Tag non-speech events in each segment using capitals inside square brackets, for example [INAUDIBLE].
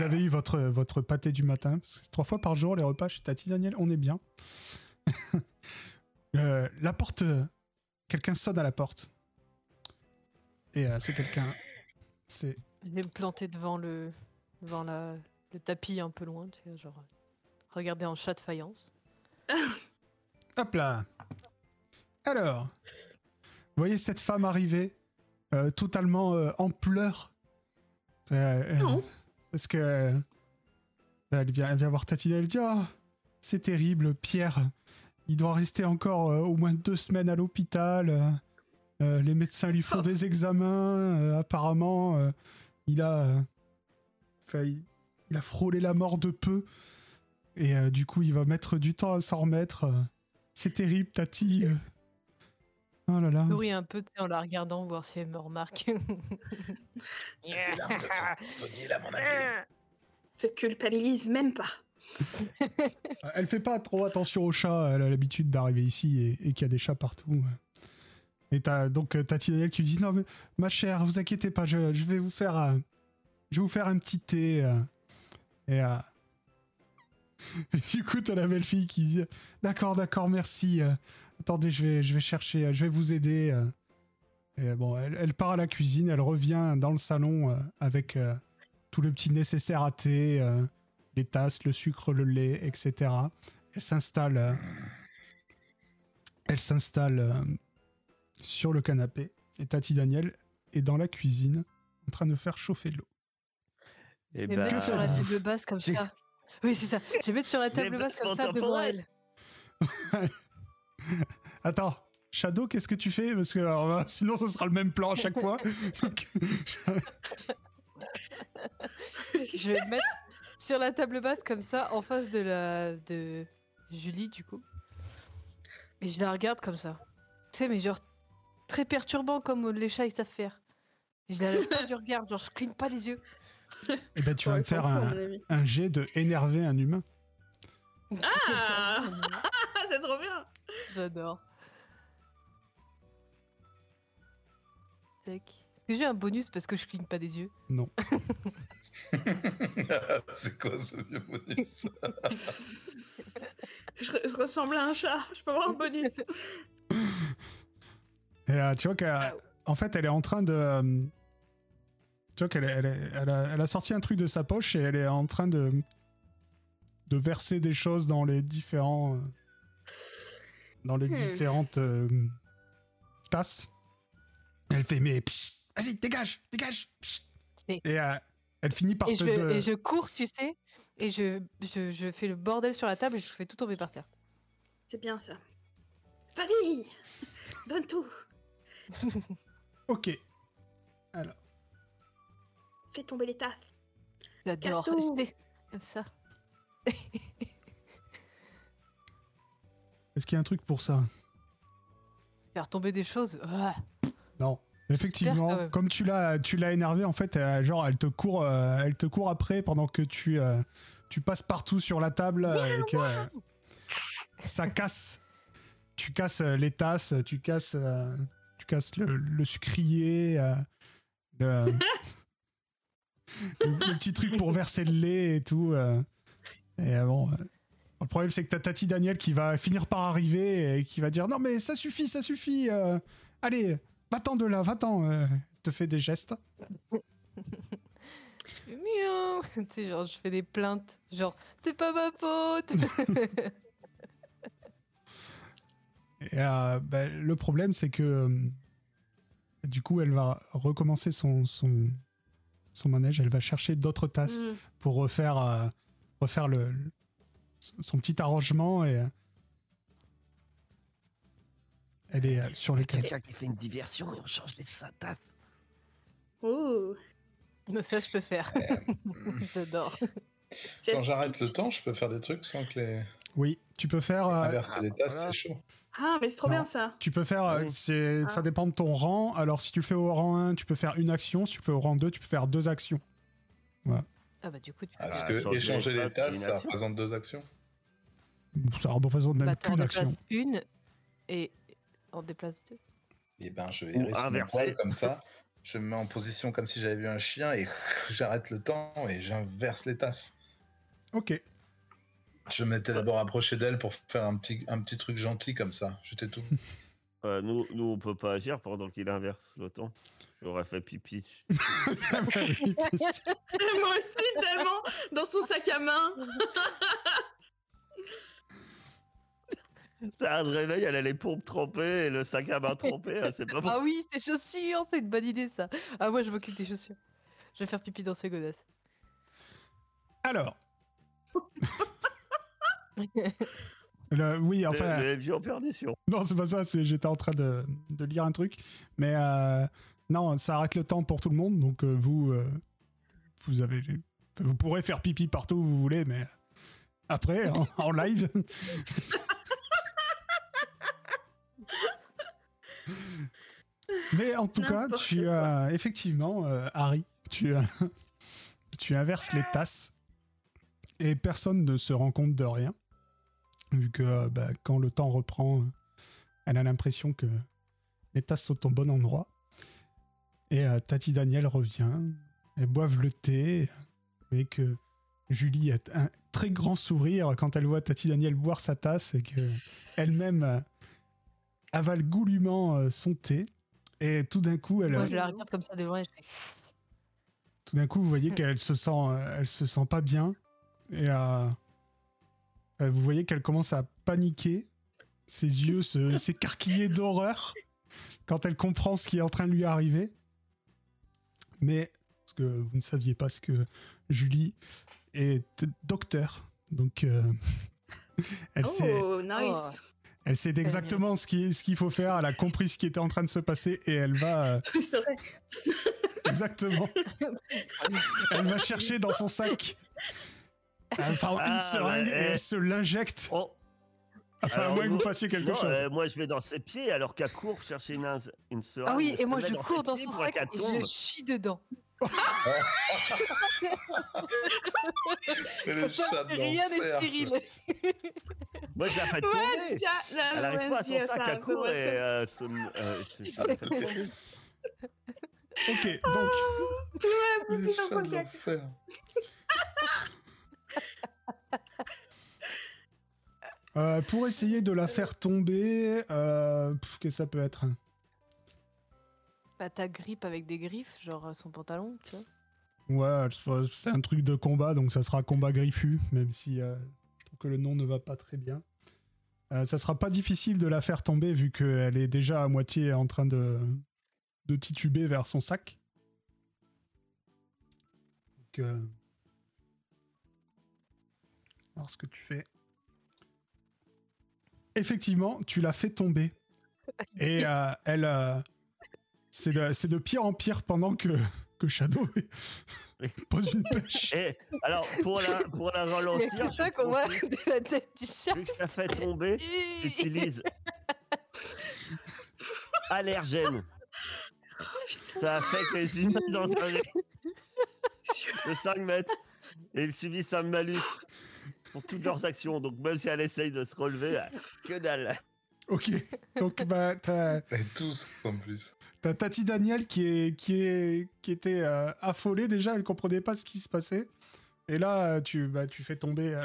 vous avez eu votre, votre pâté du matin, c'est trois fois par jour les repas chez Tati Daniel, on est bien. [LAUGHS] Euh, la porte, quelqu'un sonne à la porte. Et euh, c'est quelqu'un, c'est Je vais me planter devant le, devant la, le tapis un peu loin, tu vois, genre regarder en chat de faïence. [COUGHS] Hop là Alors, vous voyez cette femme arriver, euh, totalement euh, en pleurs. Euh, Non. Parce que euh, elle vient, elle vient voir Tatina, elle dit Ah, c'est terrible, Pierre, il doit rester encore euh, au moins deux semaines à l'hôpital. euh, les médecins lui font Oh. des examens. apparemment, il a. enfin, il, il a frôlé la mort de peu. Et du coup, il va mettre du temps à s'en remettre. C'est terrible, Tati. Euh. Oh là un peu en la regardant, voir si elle me remarque. [LAUGHS] De mon avis. [LAUGHS] Se culpabilise même pas. [LAUGHS] Elle fait pas trop attention aux chats. Elle a l'habitude d'arriver ici et, et qu'il y a des chats partout. Et t'as donc euh, Tati Daniel qui lui dit Non, mais ma chère, vous inquiétez pas, je, je vais vous faire. euh, je vais vous faire un petit thé. euh. et. euh, et du coup, t'as la belle fille qui dit D'accord, d'accord, merci. Attendez, je vais, je vais chercher, euh, je vais vous aider. euh. Et bon, elle, elle part à la cuisine, elle revient dans le salon euh, avec tout le petit nécessaire à thé, les tasses, le sucre, le lait, etc. Elle s'installe. elle s'installe sur le canapé. Et Tati Daniel est dans la cuisine en train de faire chauffer de l'eau. Et Je vais bah, mettre sur la table basse comme J'ai- ça. Oui, c'est ça. Je vais mettre sur la table basse comme ça devant elle. [LAUGHS] [LAUGHS] Attends, Shadow, qu'est-ce que tu fais? Parce que alors, [LAUGHS] sinon, ce sera le même plan à chaque fois. [LAUGHS] Je vais me mettre sur la table basse comme ça, en face de la de Julie du coup. Et je la regarde comme ça. Tu sais, mais genre très perturbant comme les chats ils savent faire. Et je la lève pas du regard, genre je cligne pas les yeux. eh ben, tu vas Ouais, me faire un, un jet de énerver un humain. Ah Ah, c'est trop bien J'adore. Tac. Est-ce que j'ai un bonus parce que je cligne pas des yeux? Non. [LAUGHS] [LAUGHS] c'est quoi ce vieux bonus? [LAUGHS] Je, re- je ressemble à un chat, je peux avoir un bonus. Et euh, tu vois qu'en fait, elle est en train de. euh, tu vois qu'elle elle, elle a, elle a sorti un truc de sa poche et elle est en train de. de verser des choses dans les différents. Dans les Hmm. différentes euh, tasses. Elle fait mais vas-y dégage dégage. Et- euh, elle finit par et te je, de- et je cours, tu sais, et je, je, je fais le bordel sur la table et je fais tout tomber par terre. C'est bien ça. Vas-y Donne tout [LAUGHS] ok alors Fais tomber les tasses. J'adore. C'est Comme [LAUGHS] ça. Est-ce qu'il y a un truc pour ça? Faire tomber des choses. Ah. Non. Effectivement, comme tu l'as, tu l'as énervé, en fait, euh, genre, elle te court, euh, elle te court après pendant que tu, euh, tu passes partout sur la table et que ça casse. Tu casses les tasses, tu casses, tu casses le, le sucrier, le, [LAUGHS] le- le petit truc pour verser le lait et tout. et bon, le problème, c'est que t'as Tati Daniel qui va finir par arriver et qui va dire non mais ça suffit, ça suffit. euh, allez, va-t'en de là, va-t'en. euh, te fait des gestes. [LAUGHS] Miaou. [LAUGHS] Tu sais, genre, je fais des plaintes. Genre, c'est pas ma faute. [LAUGHS] Et euh, bah, le problème, c'est que euh, du coup, elle va recommencer son, son, son manège. Elle va chercher d'autres tasses Mm. pour refaire, refaire le- son petit arrangement. Et euh, elle est euh, sur le canapé. quelqu'un qui fait une diversion et on change les sa tasse. Oh Ça, je peux faire. [LAUGHS] J'adore. Quand j'arrête le temps, je peux faire des trucs sans que les. Oui, tu peux faire. euh, Inverser ah, les tasses, voilà. c'est chaud. Ah, mais c'est trop Non. bien ça Tu peux faire, euh, Oui. c'est- ça Ah. dépend de ton rang. Alors, si tu le fais au rang 1, tu peux faire une action. Si tu le fais au rang 2, tu peux faire deux actions. Ah bah du coup, tu Ah, Parce Ah, que changer échanger les tasses, ça représente deux actions. Ça représente même bah, qu'une action. une et on déplace deux. Et ben, je vais inverser. comme ça. Je me mets en position comme si j'avais vu un chien et [LAUGHS] j'arrête le temps et j'inverse les tasses. Ok. Je m'étais d'abord approché d'elle pour faire un petit, un petit truc gentil comme ça. J'étais tout. [LAUGHS] Euh, nous, nous, on peut pas agir pendant qu'il inverse le temps. J'aurais fait pipi. [LAUGHS] [LAUGHS] Moi aussi, tellement dans son sac à main. [LAUGHS] T'as un réveil, elle a les pompes trempées et le sac à main trempé. hein, C'est pas bon. Ah oui, ses chaussures, c'est une bonne idée ça. Ah moi je m'occupe des chaussures. Je vais faire pipi dans ses godasses. Alors. Le- oui, enfin. En perdition. Non, c'est pas ça, c'est j'étais en train de, de lire un truc. Mais euh, non, ça arrête le temps pour tout le monde, donc euh, vous, euh, vous avez, vous pourrez faire pipi partout où vous voulez, mais après, en, [LAUGHS] en live. mais en tout cas, tu as effectivement, Harry, tu, [LAUGHS] tu inverses les tasses et personne ne se rend compte de rien vu que euh, bah, quand le temps reprend, euh, elle a l'impression que les tasses sont au bon endroit. Et euh, Tati Daniel revient, elles boivent le thé, et que Julie a un très grand sourire quand elle voit Tati Daniel boire sa tasse et que elle-même euh, avale goulûment euh, son thé. Et tout d'un coup, elle, Moi je la regarde comme ça de loin et je fais tout d'un coup, vous voyez qu'elle se sent, elle se sent pas bien et euh, vous voyez qu'elle commence à paniquer, ses yeux [LAUGHS] s'écarquillaient d'horreur quand elle comprend ce qui est en train de lui arriver. Mais parce que vous ne saviez pas ce que Julie est docteur, donc euh, [LAUGHS] elle sait, Oh, nice. elle sait exactement ce qui- ce qu'il faut faire. Elle a compris ce qui était en train de se passer et elle va euh, [LAUGHS] C'est. Exactement. elle va chercher dans son sac. Elle prend une Ah, seringue ouais, et eh. elle se l'injecte. Oh, Enfin, à Alors, moins que vous nous- fassiez quelque non, chose. euh, moi, je vais dans ses pieds alors qu'elle court chercher une, une seringue. Ah oui, et moi je cours ses dans pieds son sac et je chie dedans. [LAUGHS] Le ça, rien n'est stérile. Moi, je la fais Ouais, tomber. tiens, là, Elle arrive pas à son sac, ça, elle court et euh, se- euh, je, je la fais tomber. Ok, donc, quoi. Le putain, chat faut de le l'enfer. Euh, pour essayer de la faire tomber, euh, qu'est-ce que ça peut être Bah ta grippe avec des griffes, genre euh, son pantalon, tu vois. Ouais, c'est un truc de combat, donc ça sera combat griffu, même si euh, je trouve que le nom ne va pas très bien. Euh, ça sera pas difficile de la faire tomber vu qu'elle est déjà à moitié en train de, de tituber vers son sac. Donc, euh, voir ce que tu fais. Effectivement, tu l'as fait tomber. [LAUGHS] Et euh, elle. euh, c'est de, pire en pire pendant que, que Shadow pose une pêche. Et alors, pour la, pour la ralentir, C'est ça je qu'on voit profite, de la tête du chat. vu que ça fait tomber, j'utilise allergène. Ça affecte les humains dans un [LAUGHS] de 5 mètres. Et ils subissent un malus pour toutes leurs actions. Donc même si elle essaye de se relever, euh, que dalle. Ok, donc bah, t'as [LAUGHS] tous en plus. t'as Tati Daniel qui, est, qui, est, qui était euh, affolée déjà, elle comprenait pas ce qui se passait. Et là, euh, tu, bah, tu fais tomber, euh,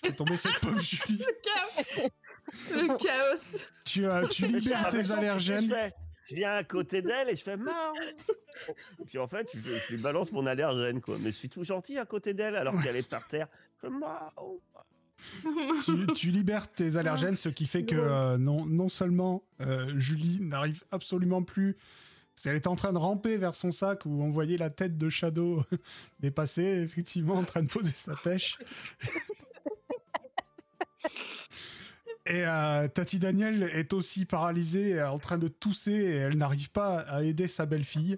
tu fais tomber cette pauvre [LAUGHS] Julie. Le chaos. Le chaos. Tu, euh, tu libères tes allergènes. je viens à côté d'elle et je fais marre. Et puis en fait, je, je lui balance mon allergène quoi. Mais je suis tout gentil à côté d'elle alors qu'elle est par terre. Tu, tu libères tes allergènes, ce qui fait que euh, non, non seulement euh, Julie n'arrive absolument plus. qu'elle était en train de ramper vers son sac où on voyait la tête de Shadow [LAUGHS] dépasser, effectivement en train de poser sa pêche. [LAUGHS] Et euh, Tati Daniel est aussi paralysée, en train de tousser, et elle n'arrive pas à aider sa belle-fille,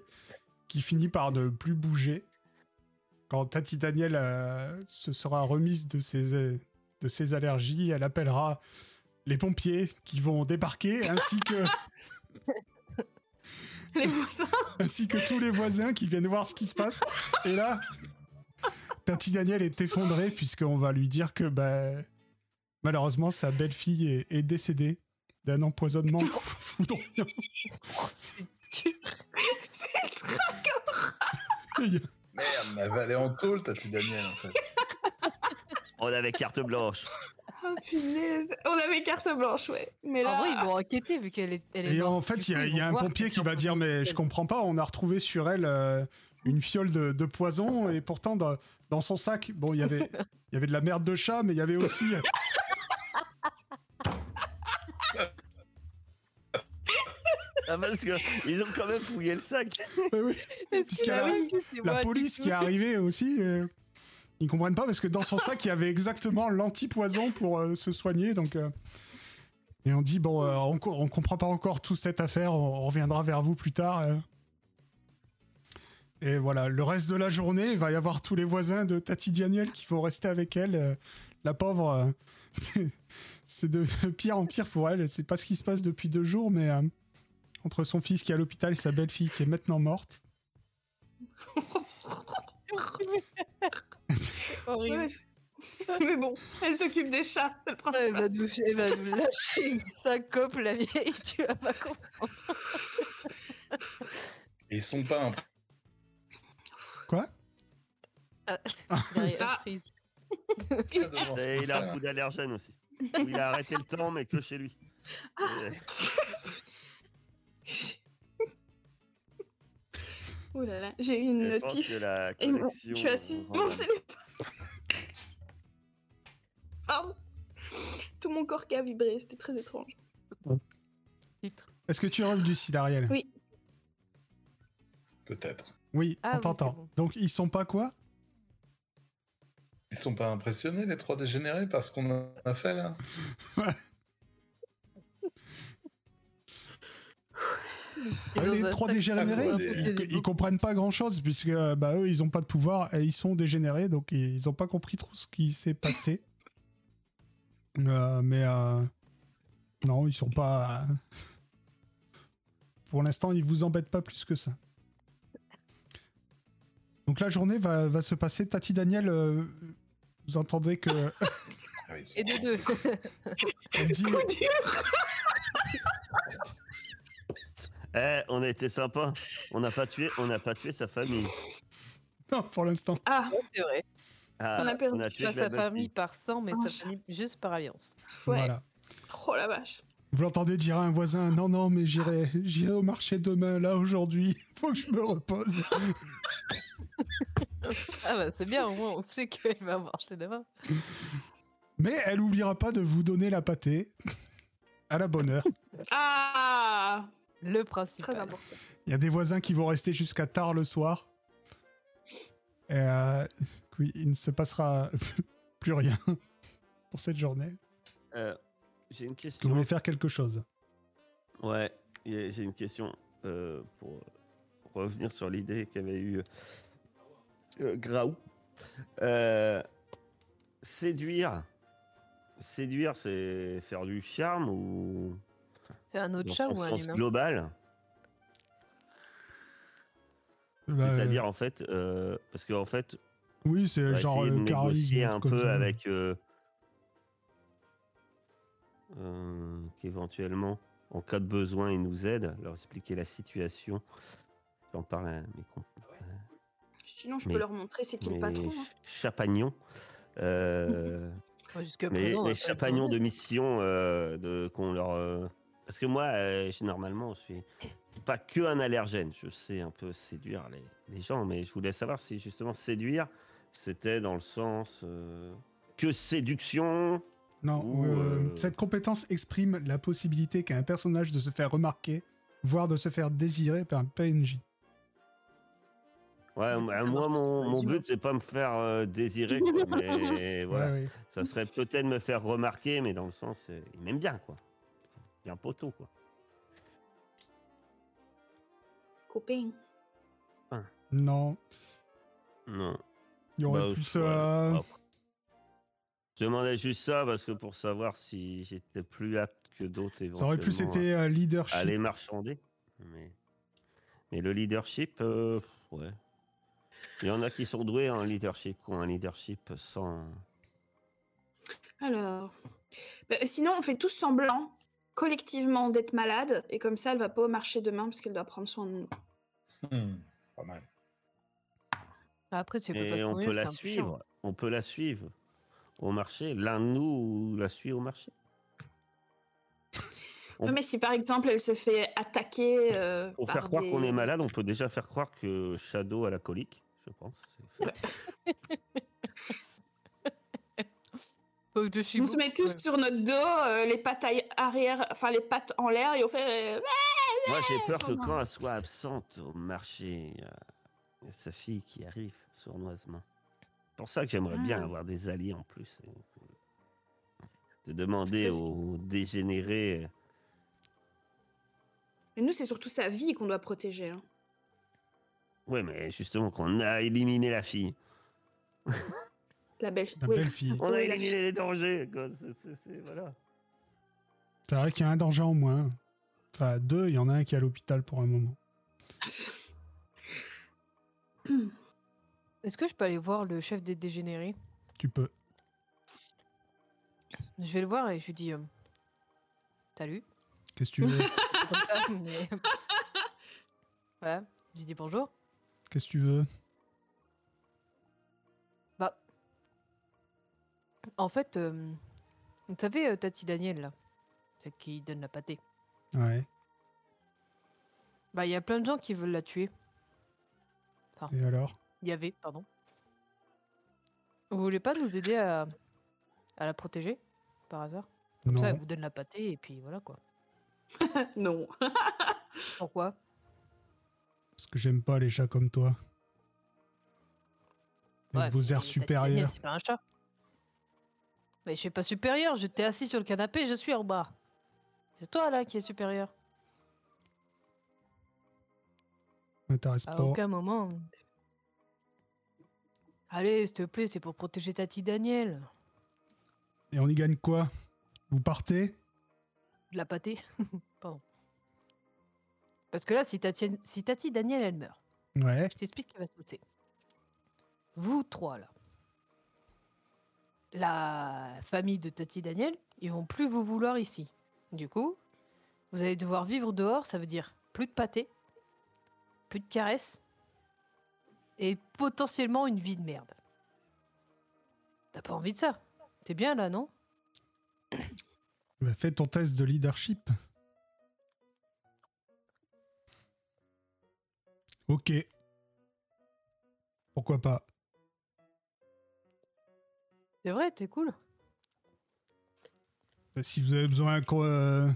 qui finit par ne plus bouger. Quand Tati Daniel euh, se sera remise de ses, de ses allergies, elle appellera les pompiers qui vont débarquer, ainsi que, [LAUGHS] Les voisins. ainsi que tous les voisins qui viennent voir ce qui se passe. Et là, Tati Daniel est effondrée, puisqu'on va lui dire que bah, malheureusement sa belle-fille est, est décédée d'un empoisonnement [LAUGHS] foudroyant. C'est dur. Mais [LAUGHS] elle va aller en tôle, Tati Daniel, en fait. [LAUGHS] On avait carte blanche. Oh punaise. On avait carte blanche, ouais. Mais là. En vrai, ils vont enquêter vu qu'elle est, elle est Et morte. en fait, il y a, y un pompier qui va on dire Mais je comprends pas, on a retrouvé sur elle euh, une fiole de, de poison et pourtant dans, dans son sac, bon, il y avait, [LAUGHS] il y avait de la merde de chat, mais il y avait aussi. Ah, parce que ils ont quand même fouillé le sac. [LAUGHS] Ouais, oui, la- police qui est arrivée aussi. euh, ils comprennent pas parce que dans son sac, il y avait exactement l'antipoison pour euh, se soigner. Donc, euh, et on dit bon, euh, on, on comprend pas encore toute cette affaire. On, on reviendra vers vous plus tard. euh. Et voilà, le reste de la journée, il va y avoir tous les voisins de Tati Daniel qui vont rester avec elle. euh, la pauvre, euh, [LAUGHS] c'est- c'est de, de pire en pire pour elle. C'est pas ce qui se passe depuis deux jours, mais euh, entre son fils qui est à l'hôpital et sa belle-fille qui est maintenant morte. [LAUGHS] Horrible. Mais bon, elle s'occupe des chats, c'est le Elle va, nous, elle va nous lâcher une syncope, la vieille, tu vas pas comprendre. Et ils sont pas un Quoi Ah. prise. devant Et son il a un coup d'allergène aussi. Il a arrêté le temps, mais que chez lui. Euh, [LAUGHS] [LAUGHS] Ouh là là, j'ai eu une je pense notif. que la Et je suis assise téléphone. Pardon. Tout mon corps qui a vibré, c'était très étrange. Est-ce que tu rêves du Sidariel Oui. Peut-être. Oui, Ah on oui, t'entend. bon. Donc ils sont pas quoi? Ils sont pas impressionnés, les trois dégénérés, par ce qu'on a fait là? [LAUGHS] Les trois dégénérés, ils, comprennent pas grand chose puisque euh, bah, eux ils ont pas de pouvoir et ils sont dégénérés donc ils ont pas compris trop ce qui s'est passé. Euh, mais euh, non, ils sont pas. Pour l'instant, ils vous embêtent pas plus que ça. Donc la journée va, va se passer. Tati Daniel, euh, vous entendez que Ah Et de deux. elle dit Eh, on a été sympa. On n'a pas tué, on n'a pas tué sa famille. non pour l'instant. Ah, C'est vrai. Ah, On a perdu. tué Pas de la sa famille par sang, mais Oh, sa ça- famille juste par alliance. ouais. Voilà. Oh la vache. Vous l'entendez dire à un voisin Non, non, mais j'irai, j'irai au marché demain. Là aujourd'hui, [LAUGHS] faut que je me repose. [LAUGHS] Ah bah c'est bien, au moins on sait qu'elle va marcher demain. Mais elle oubliera pas de vous donner la pâtée à la bonne heure. Ah Le Très principal. important. Il y a des voisins qui vont rester jusqu'à tard le soir. Et euh, oui, il ne se passera [LAUGHS] plus rien [LAUGHS] pour cette journée. Euh, J'ai une Vous question. voulez faire quelque chose? Ouais, j'ai une question euh, pour revenir sur l'idée qu'avait eu euh, Graou. Euh, séduire, séduire, c'est faire du charme ou un autre dans chat son ou un sens humain global Bah, C'est-à-dire en fait, euh, parce qu'en fait, Oui, c'est on va genre essayer de le charisme. négocier un peu ça. avec euh, euh, qu'éventuellement, en cas de besoin, ils nous aident, leur expliquer la situation. J'en parle à mes comp- Sinon, je Mais- peux leur montrer c'est qui le patron. hein. ch- chapagnons. euh, [LAUGHS] présent. pas chapagnons de mission euh, de qu'on leur euh, parce que moi euh, je- normalement je suis pas que un allergène je sais un peu séduire les, les gens mais je voulais savoir si justement séduire c'était dans le sens euh, que séduction Non, Ou, euh, euh, cette compétence exprime la possibilité qu'a un personnage de se faire remarquer, voire de se faire désirer par un PNJ. ouais moi mon, mon but c'est pas me faire euh, désirer quoi, mais [LAUGHS] voilà Ouais, ouais. ça serait peut-être me faire remarquer mais dans le sens euh, il m'aime bien quoi bien poteau quoi Copain. Non, non il y aurait Bah, plus. euh, bah, Je demandais juste ça parce que pour savoir si j'étais plus apte que d'autres ça aurait plus été euh, à leadership. aller marchander. Mais, mais le leadership, euh, ouais. Il y en a qui sont doués en leadership, qui ont un leadership sans. Alors. Bah, sinon, on fait tous semblant, collectivement, d'être malade. Et comme ça, elle va pas au marché demain parce qu'elle doit prendre soin de nous. Hmm, pas mal. Après, peut pas Et se on peut c'est la suivre. On peut la suivre au marché. L'un de nous la suit au marché. On- Ouais, mais si par exemple elle se fait attaquer. euh, Pour par faire croire qu'on est malade, on peut déjà faire croire que Shadow a la colique, je pense. [LAUGHS] On se met tous Ouais. sur notre dos, euh, les pattes arrière, enfin les pattes en l'air et on fait. euh, Moi, j'ai peur que quand elle soit absente au marché, il y a- a sa fille qui arrive sournoisement. C'est pour ça que j'aimerais bien Ah. avoir des alliés en plus. De demander aux dégénérés. euh, Et nous, c'est surtout sa vie qu'on doit protéger. hein. Ouais, mais justement, qu'on a éliminé la fille. [LAUGHS] La belle. La oui. belle fille. [LAUGHS] On a éliminé les dangers. quoi. C'est- voilà. Vrai qu'il y a un danger en moins. Enfin, deux, il y en a un qui est à l'hôpital pour un moment. Est-ce que je peux aller voir le chef des dégénérés? Tu peux. Je vais le voir et je lui dis euh, Salut. Qu'est-ce que tu veux? [LAUGHS] Comme ça, mais- [LAUGHS] voilà. Je lui dis bonjour. Qu'est-ce que tu veux? En fait, euh, vous savez, euh, Tati Daniel, là, celle qui donne la pâtée. Ouais. Bah, il y a plein de gens qui veulent la tuer. Et alors? Il y avait, pardon. Vous voulez pas nous aider à, à la protéger, par hasard? Comme Non. ça, elle vous donne la pâtée et puis voilà quoi. [LAUGHS] non. [LAUGHS] Pourquoi? Parce que j'aime pas les chats comme toi. Avec Ouais, vos mais airs Tati Daniel, supérieurs. C'est pas un chat. Mais je suis pas supérieur, j'étais assis sur le canapé, je suis en bas. C'est toi là qui es supérieur. M'intéresse À pas. aucun moment. Allez, s'il te plaît, c'est pour protéger Tati Daniel. Et on y gagne quoi? Vous partez? De la pâtée. [LAUGHS] Pardon. Parce que là, si Tati, si Tati Daniel, elle meurt, Ouais. je t'explique ce qui va se passer. Vous trois, là. La famille de Tati Daniel, ils vont plus vous vouloir ici. Du coup, vous allez devoir vivre dehors, ça veut dire plus de pâté, plus de caresses, et potentiellement une vie de merde. T'as pas envie de ça T'es bien là, non? [COUGHS] Bah, fais ton test de leadership. Ok. Pourquoi pas? C'est vrai, t'es cool. Bah, Si vous avez besoin quoi, euh,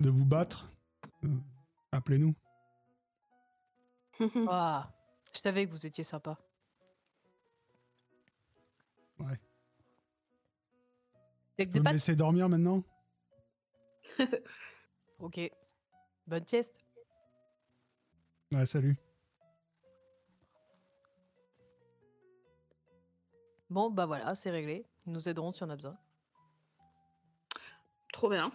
de vous battre, euh, appelez-nous. [LAUGHS] Ah, je savais que vous étiez sympa. Ouais. Avec des peux me pattes laisser dormir maintenant? [LAUGHS] Ok. Bonne sieste. Ouais, salut. Bon, bah voilà, c'est réglé. Ils nous aideront si on a besoin. Trop bien.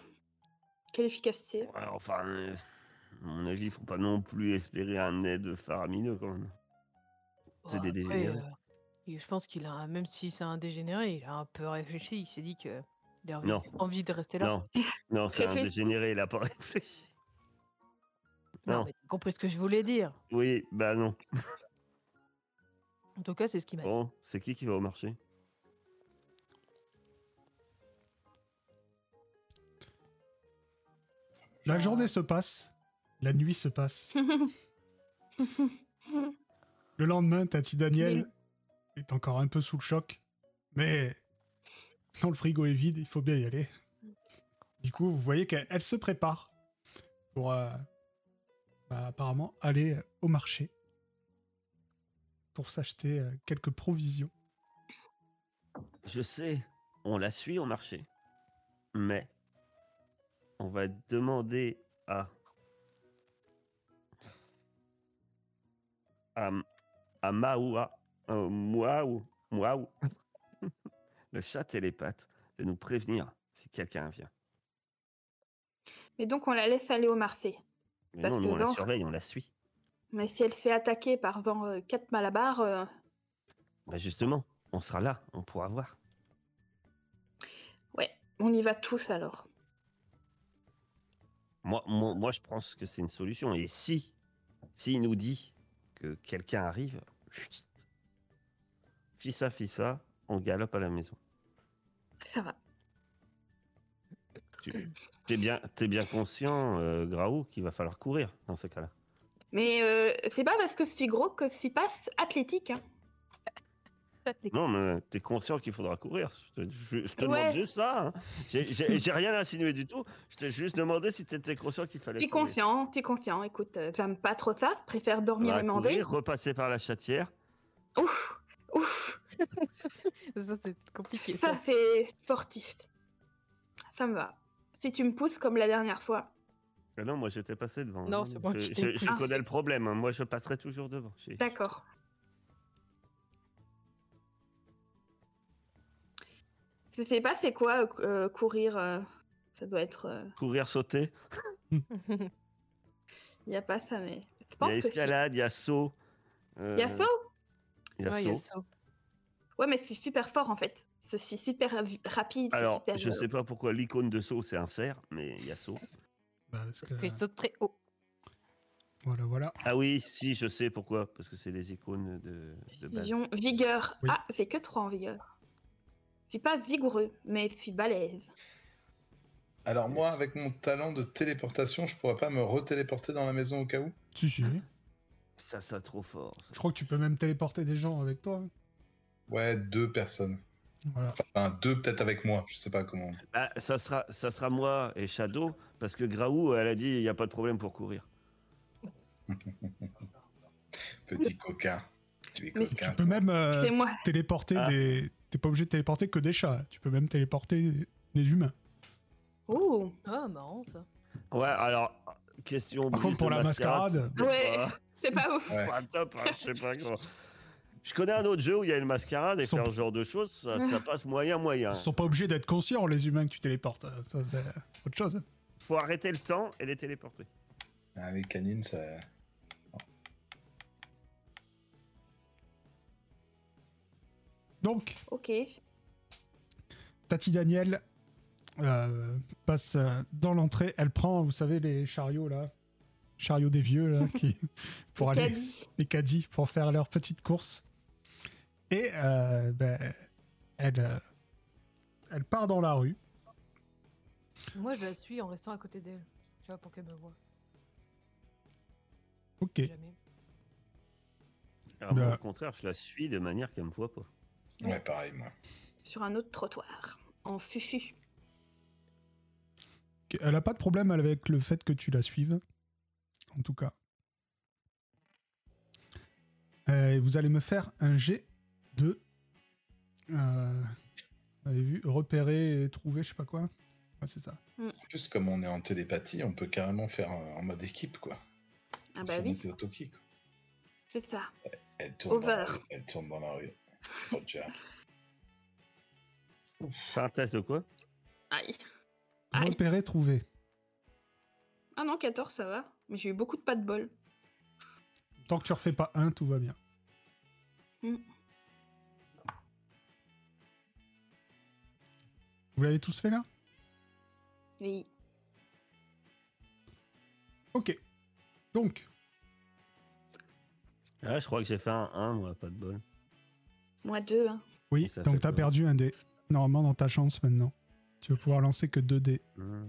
Quelle efficacité. Ouais, enfin, euh, à mon avis, il faut pas non plus espérer un aide faramineux quand même. C'est des Après, dégénérés. euh, et je pense qu'il a, même si c'est un dégénéré, il a un peu réfléchi. Il s'est dit que il a envie, Non. envie de rester là. Non, [LAUGHS] non, c'est un dégénéré, il a pas [LAUGHS] réfléchi. Non, Non. mais t'as compris ce que je voulais dire. Oui, bah non. [LAUGHS] En tout cas, c'est ce qu'il m'a dit. Bon, c'est qui qui va au marché? La journée se passe, la nuit se passe. [LAUGHS] Le lendemain, Tati Daniel est encore un peu sous le choc, mais quand le frigo est vide, il faut bien y aller. Du coup, vous voyez qu'elle elle se prépare pour euh, bah, apparemment aller au marché pour s'acheter euh, quelques provisions. Je sais, on la suit au marché. Mais on va demander à. à, à Maoua. euh, Mouaou. Mouaou. [LAUGHS] Le chat télépathe de nous prévenir si quelqu'un vient. Mais donc on la laisse aller au marché. Mais Parce non, que on la surveille, on la suit. Mais si elle fait attaquer par dans, euh, quatre malabars, euh, Bah justement, on sera là, on pourra voir. ouais, on y va tous alors. Moi, moi, moi, je pense que c'est une solution. Et si, s'il nous dit que quelqu'un arrive, Fissa, fissa, on galope à la maison. Ça va. T'es bien, t'es bien conscient, euh, Graou, qu'il va falloir courir dans ces cas-là. Mais euh, c'est pas parce que je suis gros que je suis pas athlétique. Hein. Non, mais t'es conscient qu'il faudra courir. Je te, je- je te Ouais. demande juste ça. hein. J'ai- rien insinué du tout. Je t'ai juste demandé si t'étais conscient qu'il fallait T'es confiant, t'es confiant. Écoute, euh, j'aime pas trop ça. Je préfère dormir Faudra et courir, repasser par la chatière. Ouf, ouf. [LAUGHS] Ça, c'est compliqué. Ça Ça. c'est sportiste. Ça me va. Si tu me pousses comme la dernière fois. Ah non, moi j'étais passé devant. Non, hein. c'est moi je, qui t'ai je- je poussé. connais le problème. hein. Moi, je passerai toujours devant. J'ai- D'accord. Je sais pas c'est quoi euh, courir. euh, ça doit être. euh, Courir, sauter. [LAUGHS] Il y a pas ça, mais. Il y a escalade, il y a saut. Il y a euh, saut? Il y a Ouais, il y a saut. Ouais, mais c'est super fort en fait. Suis super rapide. Alors, super, je euh, sais pas pourquoi l'icône de saut c'est un cerf, mais il y a saut. Bah, parce Parce qu'il saute très haut. voilà, voilà. Ah oui, si, je sais pourquoi. Parce que c'est des icônes de, de base. Vision, vigueur. Oui. Ah, j'ai que 3 en vigueur. Je suis pas vigoureux, mais je suis balèze. Alors moi, avec mon talent de téléportation, je pourrais pas me retéléporter dans la maison au cas où Si, si. Ça, ça trop fort. ça. Je crois que tu peux même téléporter des gens avec toi. hein. Ouais, deux personnes. Voilà. Enfin, deux peut-être avec moi, je sais pas comment. Ah, ça, sera, ça sera moi et Shadow, parce que Graou, elle a dit il n'y a pas de problème pour courir. [LAUGHS] Petit coquin. Tu es coquin. Tu peux même euh, moi. téléporter Ah. des. T'es pas obligé de téléporter que des chats. Tu peux même téléporter des humains. Ouh. Ah, marrant ça. Ouais, alors, question. Par contre, pour la mascarade. c'est Ouais. pas- C'est pas ouf. Ouais. pas top, hein, je sais pas comment. Je connais un autre jeu où il y a une mascarade et Sont- faire ce genre de choses, ça, ça passe moyen moyen. Ils sont pas obligés d'être conscients, les humains, que tu téléportes. Ça, c'est autre chose. Faut arrêter le temps et les téléporter. Ah, Avec canine, ça. Donc, Ok. Tati Daniel euh, passe euh, dans l'entrée. Elle prend, vous savez, les chariots là. Chariots des vieux là, [LAUGHS] qui, pour aller. Caddie. les caddies pour faire leur petite course. Et euh, ben, elle, euh, elle part dans la rue. Moi, je la suis en restant à côté d'elle. Tu vois, pour qu'elle me voie. Ok. Jamais. Alors, moi, Bah. Au contraire, je la suis de manière qu'elle me voit pas. Ouais, pareil, moi. Sur un autre trottoir. En fufu. Ok. Elle a pas de problème avec le fait que tu la suives. En tout cas. Euh, vous allez me faire un G de. Euh, vous avez vu Repérer et trouver, je sais pas quoi. Ouais, c'est ça. En plus, comme on est en télépathie, on peut carrément faire en mode équipe, quoi. Ah bah oui, c'est ça. Elle tourne, dans la Over. rue. Elle tourne dans la rue. Roger. Faire un test de quoi? Aïe. Aïe. Repérer, trouver. Ah non, 14, ça va. Mais j'ai eu beaucoup de pas de bol. Tant que tu refais pas un, tout va bien. Hmm. Vous l'avez tous fait là? Oui. Ok. Donc, Ah, je crois que j'ai fait un 1, moi, pas de bol. Moi, deux. Hein. oui, Ça donc t'as perdu un dé. Normalement, dans ta chance maintenant. Tu vas pouvoir lancer que deux dés. Mmh.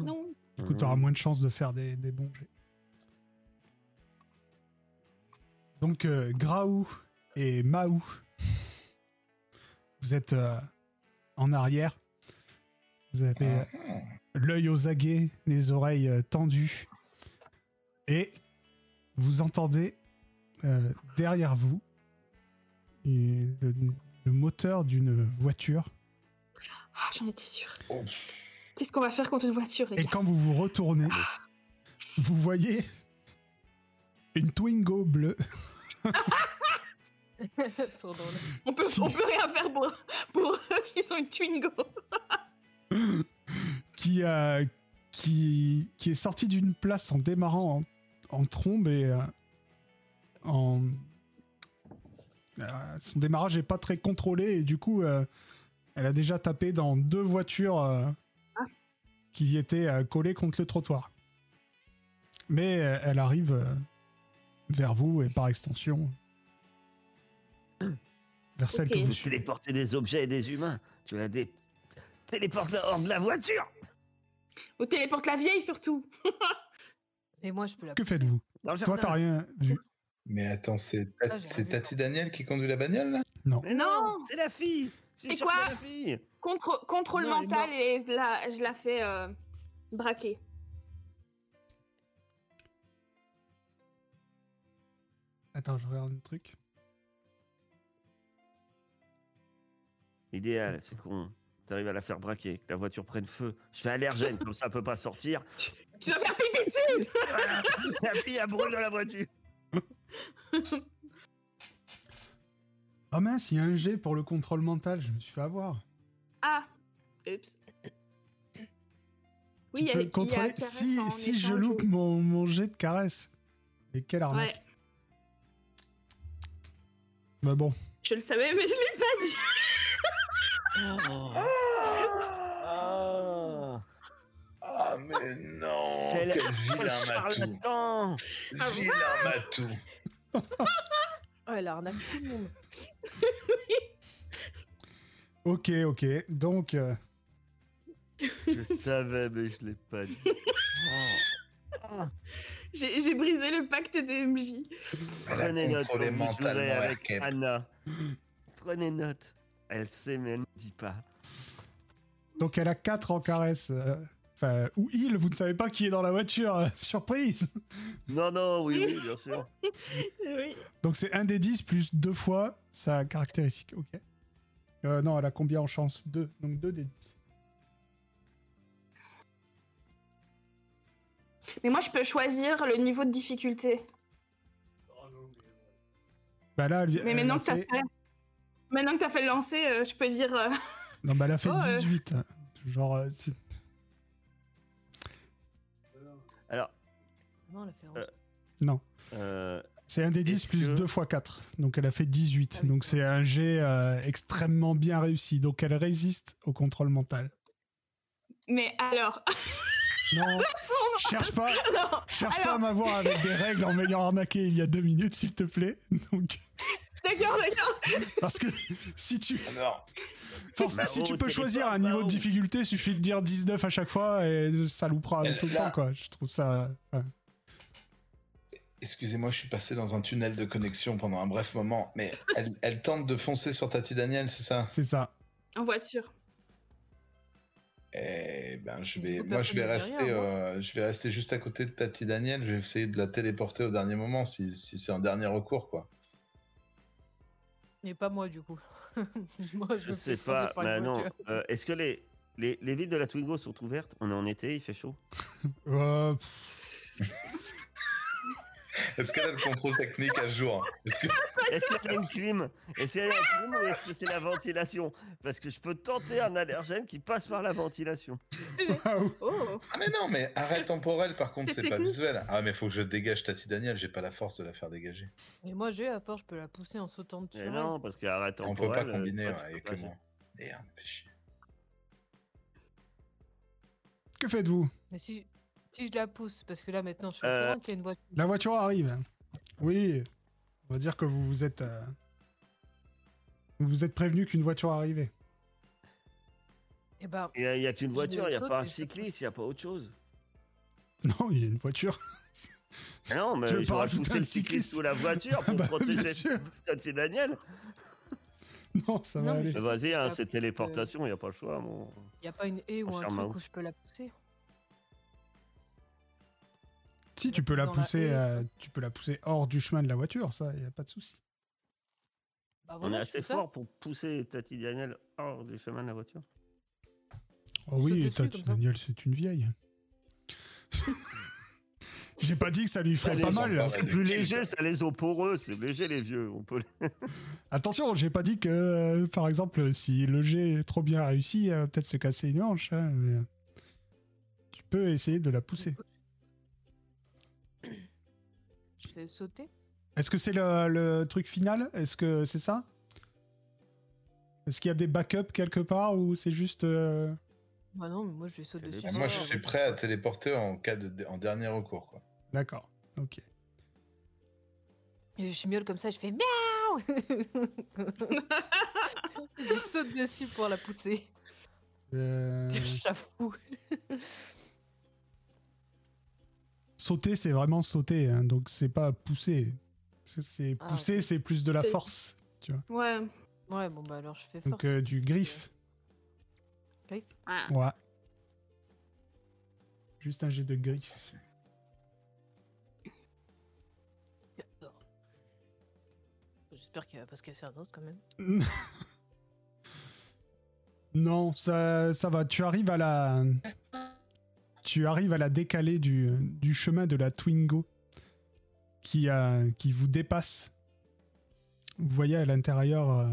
Non. Du coup, t'auras moins de chances de faire des, des bons jets. Donc, euh, Graou et Maou, vous êtes euh, en arrière. Vous avez Ah, l'œil aux aguets, les oreilles euh, tendues. Et vous entendez euh, derrière vous le, le moteur d'une voiture. Ah, j'en étais sûre. oh. Qu'est-ce qu'on va faire contre une voiture, les Et gars quand vous vous retournez, vous voyez une Twingo bleue [LAUGHS] on peut, on peut rien faire pour, pour eux. Ils sont une Twingo. [LAUGHS] qui, euh, qui, qui est sortie d'une place en démarrant en, en trombe et euh, en. euh, son démarrage n'est pas très contrôlé et du coup, euh, elle a déjà tapé dans deux voitures euh, Ah. qui étaient euh, collées contre le trottoir. Mais euh, elle arrive euh, vers vous et par extension [CLEARS THROAT] Vers celle Ok. que Tu vous veux suivez. téléporter des objets et des humains. Tu la dé... téléportes hors de la voiture. Ou téléporte la vieille surtout. [LAUGHS] Et moi, je peux la. Que faites-vous Toi, t'as rien vu. Mais attends, c'est Ah. Tati Daniel qui conduit la bagnole là? Non. Mais non, c'est la fille. Quoi c'est la fille. Contre, contrôle Non, mental et je la, je la fais euh, braquer. Attends, je regarde un truc. Idéal, c'est con. T'arrives à la faire braquer, que la voiture prenne feu. Je fais allergène, comme ça, elle peut pas sortir. Tu dois faire pipi dessus Voilà. [LAUGHS] La fille, elle brûle dans la voiture. Ah [LAUGHS] mince, il y a un G pour le contrôle mental, je me suis fait avoir. Ah Oups. Oui, il tu y a- peux y a contrôler caresse si, en si je loupe mon, mon jet de caresse. Et quelle arnaque. Ouais, Bah bon, je le savais, mais je l'ai pas dit. Ah. Ah mais non Quel Quel vilain matou charlatan. Ah, Vilain matou Oh, elle arnaque tout le monde. [LAUGHS] ok, ok. Donc, euh, Je savais, mais je l'ai pas dit. Oh. [LAUGHS] J'ai j'ai brisé le pacte des MJ. Elle Prenez note, jouerez avec. Anna. Prenez note. Elle sait, mais elle ne dit pas. donc elle a 4 en caresse. euh, Enfin, ou il, vous ne savez pas qui est dans la voiture. euh, [LAUGHS] surprise Non, non, oui, oui, bien [LAUGHS] sûr. Oui. Donc c'est un des 10 plus deux fois sa caractéristique. Ok. Euh, non, elle a combien en chance? 2. Donc 2 des 10. Mais moi, je peux choisir le niveau de difficulté. Bah là, elle, Mais maintenant que t'as fait... Maintenant que t'as fait le lancer, euh, je peux dire... euh, Non, bah elle a [LAUGHS] fait Oh, euh. 18. Genre, euh, c'est- Alors, Non, elle a fait Euh, 11. non. euh, C'est un des 10 Est-ce plus que- 2 fois 4. Donc elle a fait 18. Ah oui, Donc c'est un jet euh, extrêmement bien réussi. Donc elle résiste au contrôle mental. Mais alors... [LAUGHS] Non, cherche pas, non, cherche pas à m'avoir avec des règles en m'ayant arnaqué il y a deux minutes, s'il te plaît. Donc, d'accord, d'accord. parce que si tu, Alors, force- Bah, si oh, tu peux choisir un niveau de difficulté, suffit de dire 19 à chaque fois et ça loupera tout le temps, quoi. Je trouve ça. enfin, excusez-moi, je suis passé dans un tunnel de connexion pendant un bref moment, mais elle, elle tente de foncer sur Tati Daniel, c'est ça? C'est ça. En voiture. Eh ben, je vais, moi, je vais rester, euh, je vais rester juste à côté de Tati Daniel. Je vais essayer de la téléporter au dernier moment, si, si c'est un dernier recours, quoi. Mais pas moi, du coup. [LAUGHS] moi, je me sais pas. Bah non. Euh, Est-ce que les, les, les villes de la Twingo sont ouvertes? On est en été, il fait chaud. [LAUGHS] Euh, Est-ce qu'elle a le contrôle technique à jour? Est-ce que... Est-ce qu'il y a une clim? Est-ce qu'il y a une clim ou est-ce que c'est la ventilation? Parce que je peux tenter un allergène qui passe par la ventilation. Oh Ah mais non, mais arrêt temporel, par contre, C'est pas visuel. Ah mais faut que je dégage Tati Daniel, j'ai pas la force de la faire dégager. Et moi, j'ai à part, je peux la pousser en sautant dessus. Mais non, parce qu'arrête On peut pas combiner ouais, avec mot. Merde, fais chier. Que faites-vous? Mais si, si je la pousse, parce que là, maintenant, je suis Euh, au courant qu'il y a une voiture. La voiture arrive. Oui. On va dire que vous vous êtes. euh, Vous vous êtes prévenu qu'une voiture arrivait. Et ben, Il n'y a, qu'une voiture, il n'y a pas un cycliste, il n'y a pas autre chose. Non, il y a une voiture. Ah non, mais je pas vais rajouter le cycliste sous la voiture pour Bah, protéger Daniel. Non, ça va Non, aller. Bah, Vas-y, hein, c'est téléportation, il n'y a pas le choix. Mon... il n'y a pas une haie ou un truc où je peux la pousser. Si tu peux la pousser, euh, tu peux la pousser hors du chemin de la voiture, ça, y a pas de souci. Bah, On est assez ça. fort pour pousser Tati Daniel hors du chemin de la voiture. Oh oui, Tati. Daniel, c'est une vieille. [LAUGHS] J'ai pas dit que ça lui ferait pas mal. C'est plus léger, ça les eaux poreux, c'est léger les vieux. On peut... les- [LAUGHS] Attention, j'ai pas dit que, euh, par exemple, si le jet est trop bien réussi, euh, peut-être se casser une hanche. hein, mais, euh, tu peux essayer de la pousser. Je vais sauter. Est-ce que c'est le, le truc final? Est-ce que c'est ça? Est-ce qu'il y a des backups quelque part ou c'est juste... euh, Bah non, mais moi, je vais sauter Quel dessus. Ah, moi, je suis prêt à téléporter en cas de en dernier recours, quoi. D'accord, ok. Et je miaule comme ça, je fais miaou [LAUGHS] Je saute dessus pour la pousser. Euh, [LAUGHS] J'avoue. Sauter, c'est vraiment sauter, hein, donc c'est pas pousser. C'est Ah, pousser, c'est plus de la force. Ouais. Ouais, bon bah alors je fais Donc force. euh, du griffe. ouais. Ouais. Juste un jet de griffe. J'espère qu'elle va pas se casser un os quand même. [LAUGHS] Non, ça, ça va. Tu arrives à la. Tu arrives à la décaler du, du chemin de la Twingo qui, qui vous dépasse. Vous voyez à l'intérieur euh,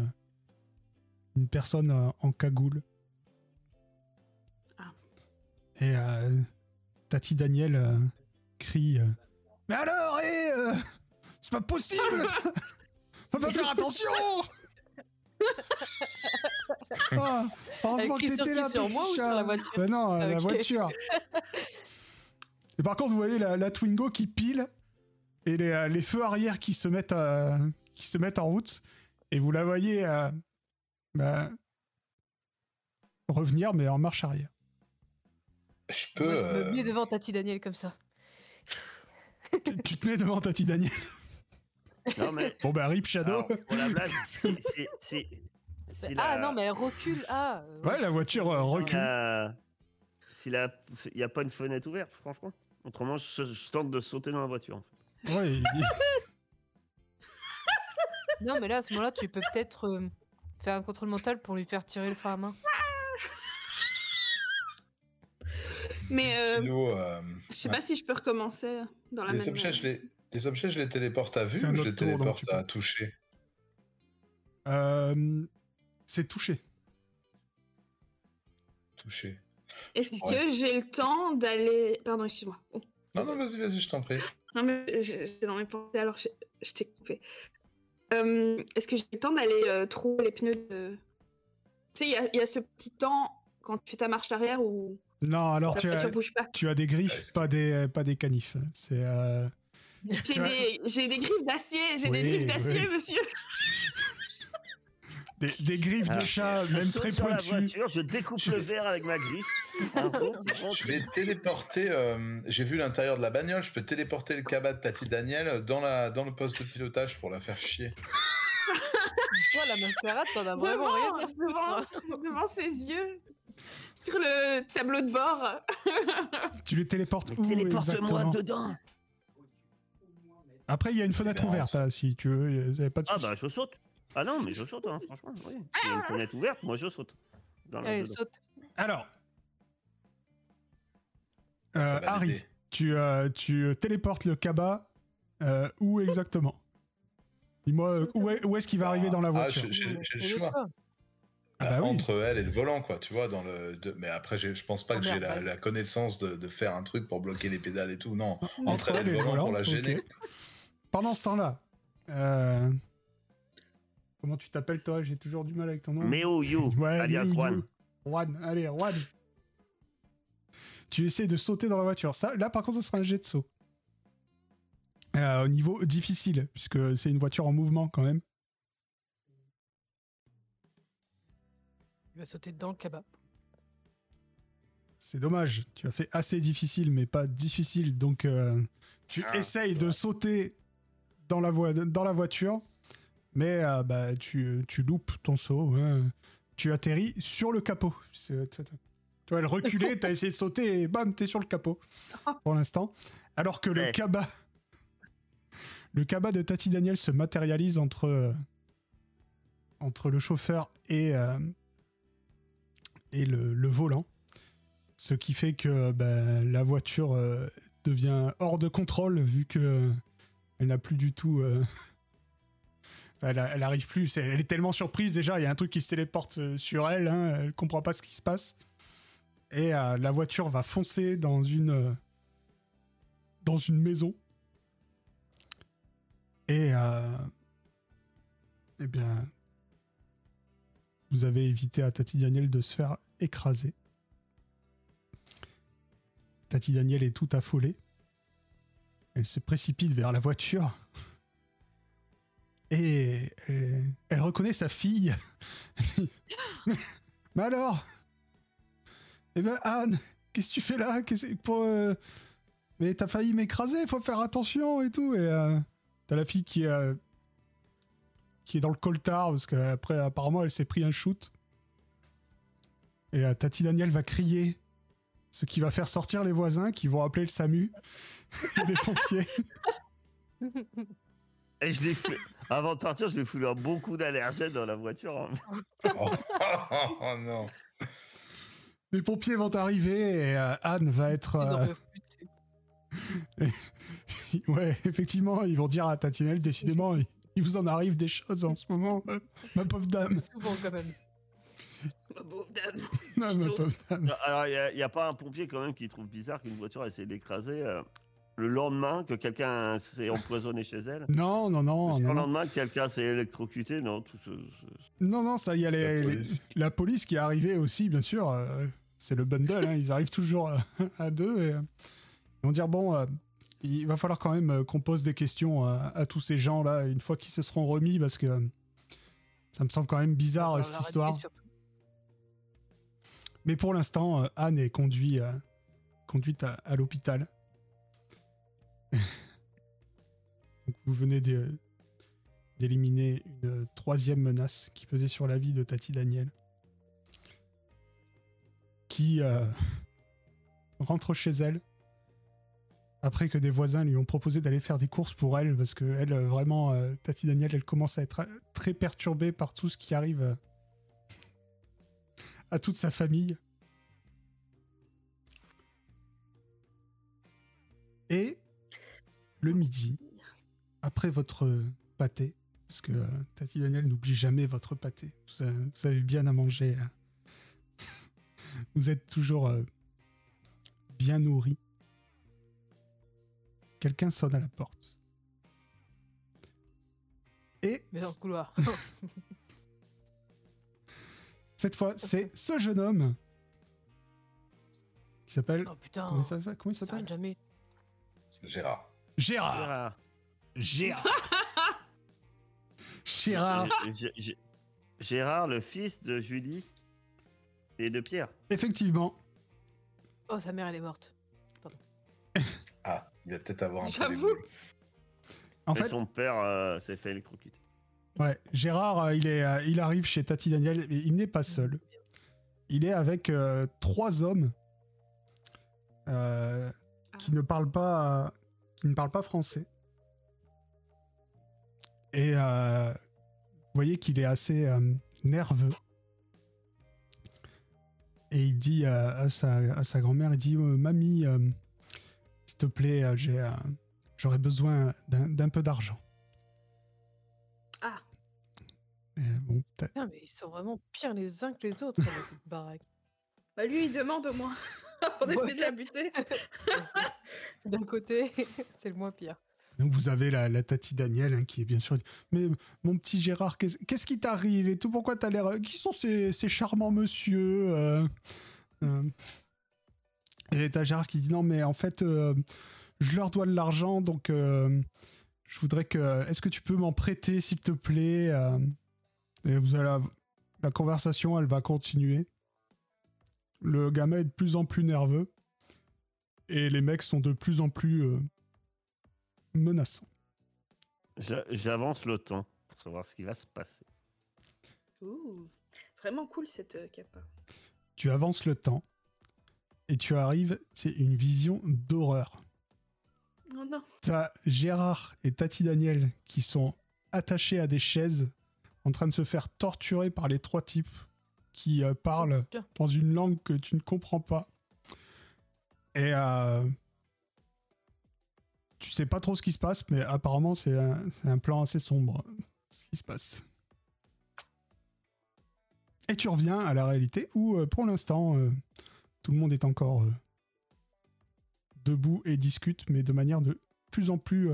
une personne euh, en cagoule. Ah. Et euh, Tati Daniel crie Mais alors, hé C'est pas possible ça [LAUGHS] Faut pas faire attention Ah, Heureusement que t'étais là, sur petit moi ou sur la voiture Ben non, la voiture. [LAUGHS] Et par contre, vous voyez la, la Twingo qui pile et les, euh, les feux arrière qui se mettent à- qui se mettent en route et vous la voyez euh, bah, revenir mais en marche arrière. Je Moi, peux. je me euh, mets devant Tati Daniel comme ça. tu, tu te mets devant Tati Daniel. [LAUGHS] Non, mais Bon bah rip Shadow. alors, pour la blague, [LAUGHS] c'est- c'est- c'est. c'est Ah la- non, mais elle recule. Ah. euh, Ouais, la voiture euh, recule. la- Si la- il n'y a pas une fenêtre ouverte, franchement. Autrement, je, je tente de sauter dans la voiture. en fait. Ouais, il- [LAUGHS] Non, mais là, à ce moment-là, tu peux peut-être euh, faire un contrôle mental pour lui faire tirer le frein à main. Mais euh, euh, je sais ouais. pas si je peux recommencer dans la les même. objets, je les... les objets, je les téléporte à vue ou je les téléporte à peux. toucher? Euh, c'est touché. Toucher. Est-ce Ouais. que j'ai le temps d'aller. Pardon, excuse-moi. Oh. Non, non, vas-y, vas-y, je t'en prie. Non, mais je- j'étais dans mes pensées alors je, je t'ai coupé. Euh, Est-ce que j'ai le temps d'aller euh, trouver les pneus de. Tu sais, il y a- il y, a ce petit temps quand tu fais ta marche arrière où Non, alors tu as, tu as des griffes, que- pas des, pas des canifs. C'est euh, [LAUGHS] J'ai des, j'ai des griffes d'acier, j'ai Oui, des griffes d'acier, oui. monsieur. [LAUGHS] des, des griffes de Ah. chat, même très la pointues. voiture, je découpe le verre avec ma griffe. [LAUGHS] Bon. Je vais téléporter. euh, J'ai vu l'intérieur de la bagnole. Je peux téléporter le cabas de Tati Daniel dans, la... dans le poste de pilotage pour la faire chier. Toi, la mascarade, t'en as vraiment rien devant, devant, devant ses yeux, sur le tableau de bord. Tu les téléportes Mais où téléporte-moi exactement? dedans. Après, il y a une fenêtre ouverte, hein, si tu veux. y a pas de Ah bah je saute. Ah non, mais je saute, hein, franchement. Oui. Y a une fenêtre ouverte, moi je saute. Dans la Allez, dedans. saute. Alors, Ça euh, Harry, tu, euh, tu téléportes le cabas euh, où exactement? Dis-moi, où est- où est-ce qu'il va arriver dans la Ah, voiture? j'ai le choix. Ah bah oui. Entre elle et le volant, quoi, tu vois. Dans le... de- Mais après, je pense pas Oh que j'ai la, connaissance de, de faire un truc pour bloquer les pédales et tout. Non, Entre entre elle et le volant pour la gêner. Pendant ce temps-là, euh, comment tu t'appelles toi? J'ai toujours du mal avec ton nom. Meo You, [LAUGHS] Ouais, alias you, Juan. Juan, allez, Juan. Tu essaies de sauter dans la voiture. Ça, là, par contre, ce sera un jet de saut. Euh, au niveau difficile, puisque c'est une voiture en mouvement quand même. Il va sauter dedans le cabas. C'est dommage. Tu as fait assez difficile, mais pas difficile. Donc, euh, tu Ah, essayes de sauter dans la, voi- dans la voiture, mais euh, bah, tu, tu loupes ton saut. Tu atterris sur le capot. Tu vois, elle reculait, [LAUGHS] t'as essayé de sauter et bam, t'es sur le capot [LAUGHS] pour l'instant. Alors que le cabas, le cabas de Tati Daniel se matérialise entre, euh, entre le chauffeur et, euh, et le, le volant. Ce qui fait que bah, la voiture euh, devient hors de contrôle vu que elle n'a plus du tout. euh, enfin, [LAUGHS] elle, a- elle arrive plus. Elle est tellement surprise déjà. Il y a un truc qui se téléporte euh, sur elle. Hein, elle comprend pas ce qui se passe. Et euh, la voiture va foncer dans une euh, dans une maison. Et euh, eh bien, vous avez évité à Tati Daniel de se faire écraser. Tati Daniel est tout affolée. Elle se précipite vers la voiture. Et elle, elle reconnaît sa fille. [LAUGHS] Mais alors? Eh ben Anne, qu'est-ce que tu fais là? Qu'est-ce pour euh, Mais t'as failli m'écraser, faut faire attention et tout. Et euh, t'as la fille qui est euh, qui est dans le coltard parce qu'après apparemment elle s'est pris un shoot. Et Tati Daniel va crier, ce qui va faire sortir les voisins qui vont appeler le SAMU, les pompiers. Et je l'ai fait. Avant de partir, je lui ai foutu un bon coup d'allergène dans la voiture. hein. Oh, oh non. Les pompiers vont arriver et euh, Anne va être. Euh, [LAUGHS] ouais, effectivement, ils vont dire à Tatinelle, décidément, il, vous en arrive des choses en ce moment, ma pauvre dame. Souvent quand même. Ma pauvre dame. Non, ma pauvre dame. Alors, il n'y a, pas un pompier quand même qui trouve bizarre qu'une voiture ait essayé d'écraser euh, le lendemain que quelqu'un s'est empoisonné chez elle? [LAUGHS] Non, non, non, Parce que non, le non, lendemain que quelqu'un s'est électrocuté, non, tout ce- ce- non, non, ça, il y a les- La les- police. la police qui est arrivée aussi, bien sûr. euh, c'est le bundle, hein, ils arrivent toujours euh, [LAUGHS] à deux et ils vont dire bon, euh, il va falloir quand même qu'on pose des questions à, à tous ces gens là une fois qu'ils se seront remis parce que ça me semble quand même bizarre cette histoire. surtout. Mais pour l'instant, euh, Anne est conduit, euh, conduite à, l'hôpital. [LAUGHS] Vous venez d'éliminer une troisième menace qui pesait sur la vie de Tati Daniel. Qui euh, [LAUGHS] rentre chez elle après que des voisins lui ont proposé d'aller faire des courses pour elle parce que elle, vraiment, Tati Daniel, elle commence à être très perturbée par tout ce qui arrive à toute sa famille. Et le midi, après votre pâté, parce que euh, Tati Daniel n'oublie jamais votre pâté, vous, avez bien à manger, hein. [LAUGHS] vous êtes toujours euh, bien nourri. Quelqu'un sonne à la porte. Et Mais dans le couloir. [LAUGHS] cette fois, c'est ce jeune homme qui s'appelle. oh putain. Comment il s'appelle Comment il ça s'appelle arrête jamais. Gérard. Gérard. Gérard. Gérard. [LAUGHS] Gérard. Gé- Gé- Gé- Gérard, le fils de Julie et de Pierre. Effectivement. Oh, sa mère, elle est morte. Ah, il va peut-être avoir un peu J'avoue. En et fait, son père euh, s'est fait électrocuter. Ouais, Gérard, euh, il, est, euh, il arrive chez Tati Daniel, mais il n'est pas seul. Il est avec euh, trois hommes euh, qui ne parlent pas, qui ne parlent pas français. Et euh, vous voyez qu'il est assez nerveux. Et il dit à sa, à sa grand-mère, il dit Mamie, s'il te plaît, j'ai, j'aurais besoin d'un, d'un peu d'argent. Bon, Putain, mais ils sont vraiment pires les uns que les autres dans cette [LAUGHS] baraque. Bah lui, il demande au moins. [LAUGHS] Pour essayer de la buter. [LAUGHS] D'un côté, c'est le moins pire. Donc vous avez la, la Tati Daniel hein, qui est bien sûr. Mais mon petit Gérard, qu'est-ce qu'est-ce qui t'arrive? Et tout Pourquoi t'as l'air Qui sont ces, ces charmants monsieur euh, euh? Et t'as Gérard qui dit non mais en fait euh, je leur dois de l'argent donc euh, je voudrais que. Est-ce que tu peux m'en prêter s'il te plaît euh? Et vous allez la, la conversation elle va continuer. Le gamin est de plus en plus nerveux et les mecs sont de plus en plus euh, menaçants. J'a- J'avance le temps pour savoir ce qui va se passer. Ouh. C'est vraiment cool cette euh, capa. Tu avances le temps et tu arrives, c'est une vision d'horreur. Oh non. T'as Gérard et Tati Daniel qui sont attachés à des chaises en train de se faire torturer par les trois types qui euh, parlent dans une langue que tu ne comprends pas. Et euh, tu sais pas trop ce qui se passe, mais apparemment c'est un, plan assez sombre ce qui se passe. Et tu reviens à la réalité où euh, pour l'instant euh, tout le monde est encore debout et discute, mais de manière de plus en plus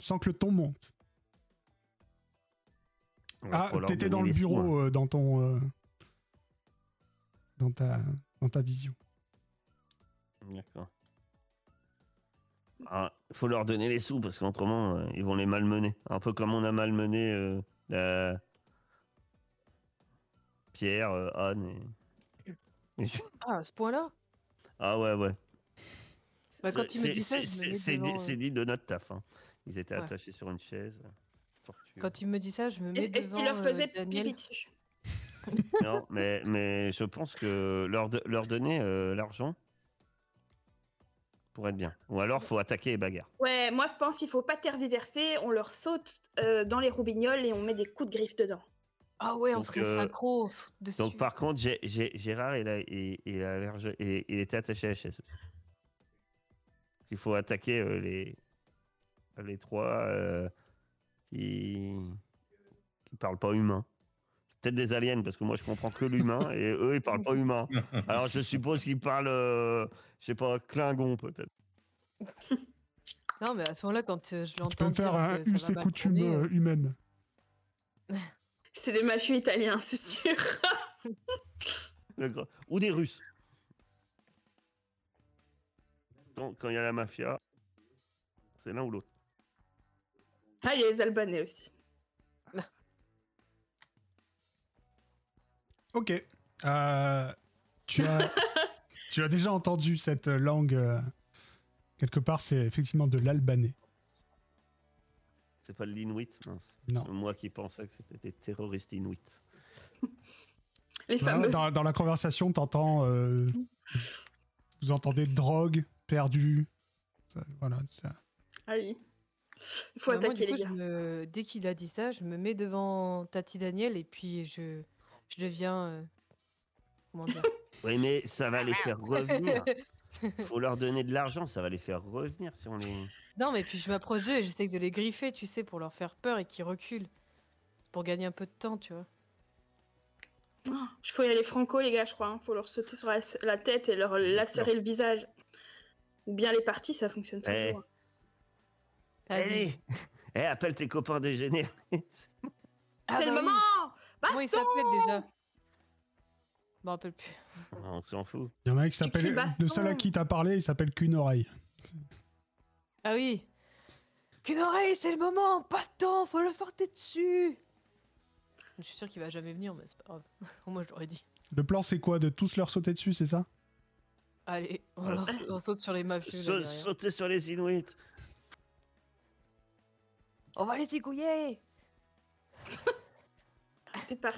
sans que le ton monte. Ah, t'étais dans le bureau, euh, dans ton. euh, dans, ta, dans ta vision. D'accord. Ah, faut leur donner les sous parce qu'autrement, euh, ils vont les malmener. Un peu comme on a malmené euh, la- Pierre, euh, Anne et. et je- Ah, à ce point-là? Ah ouais, ouais. Bah, quand il me C'est- dit ça, c'est- euh, de notre taf. hein. Ils étaient Ouais. attachés sur une chaise. Euh. Quand il me dit ça, je me mets Est- Est-ce devant qu'il leur euh, faisait Daniel. pipi dessus [LAUGHS] Non, mais, mais je pense que leur, de- leur donner euh, l'argent pour être bien. Ou alors, faut attaquer et bagarre. Ouais, moi je pense qu'il faut pas tergiverser, on leur saute euh, dans les roubignoles et on met des coups de griffe dedans. Ah ouais, on Donc, serait euh, synchro on saute dessus. Donc, par contre, Gé- Gé- Gérard, il, a, il, il a l'air je- il, il était attaché à la chaise. Il faut attaquer euh, les, les trois euh, qui qui parlent pas humain. Peut-être des aliens, parce que moi je comprends que l'humain et eux ils parlent pas humain. Alors je suppose qu'ils parlent, euh, je sais pas, Klingon peut-être. Non, mais à ce moment-là, quand euh, je Tu l'entends peux faire un mal coutumes tourner, euh, euh, humaines. [LAUGHS] C'est des mafieux italiens, c'est sûr. [LAUGHS] Ou des Russes. Donc, quand il y a la mafia, c'est l'un ou l'autre. Ah, il y a les Albanais aussi. Ok. Euh, tu, as, [LAUGHS] tu as déjà entendu cette langue. euh, quelque part, c'est effectivement de l'albanais. C'est pas de l'Inuit, mince. Non. Moi qui pensais que c'était des terroristes Inuits. [LAUGHS] Les Dans, fameux. dans- dans la conversation, t'entends. euh, vous entendez drogue, perdu. Ça, voilà. ça. Ah oui. Il faut bah, moi, attaquer coup, les je gars. me- Dès qu'il a dit ça, je me mets devant Tati Daniel et puis je, je deviens. euh, Comment dire [LAUGHS] Oui, mais ça va les faire revenir. Faut leur donner de l'argent, ça va les faire revenir si on les. [LAUGHS] Non, mais puis je m'approche d'eux et j'essaie de les griffer, tu sais, pour leur faire peur et qu'ils reculent. Pour gagner un peu de temps, tu vois. Il faut y aller franco, les gars, je crois. Il faut leur sauter sur la, la tête et leur lacérer le visage. Ou bien les parties, ça fonctionne Eh. toujours. Allez [LAUGHS] Eh, appelle tes copains déjeuner. [LAUGHS] Ah c'est bah le oui. moment Comment il s'appelle déjà Je me rappelle plus. on s'en fout. Il y en a un qui s'appelle. baston. Le seul à qui t'as parlé, il s'appelle qu'une oreille. Ah oui Qu'une oreille, c'est le moment Baston, faut le sortir dessus Je suis sûr qu'il va jamais venir, mais c'est pas grave. [LAUGHS] Moi, je l'aurais dit. Le plan, c'est quoi? De tous leur sauter dessus, c'est ça? Allez, on, leur- on saute sur les mafieux. là, Sa- sauter sur les Inuits. On va les zigouiller [LAUGHS] T'es pas...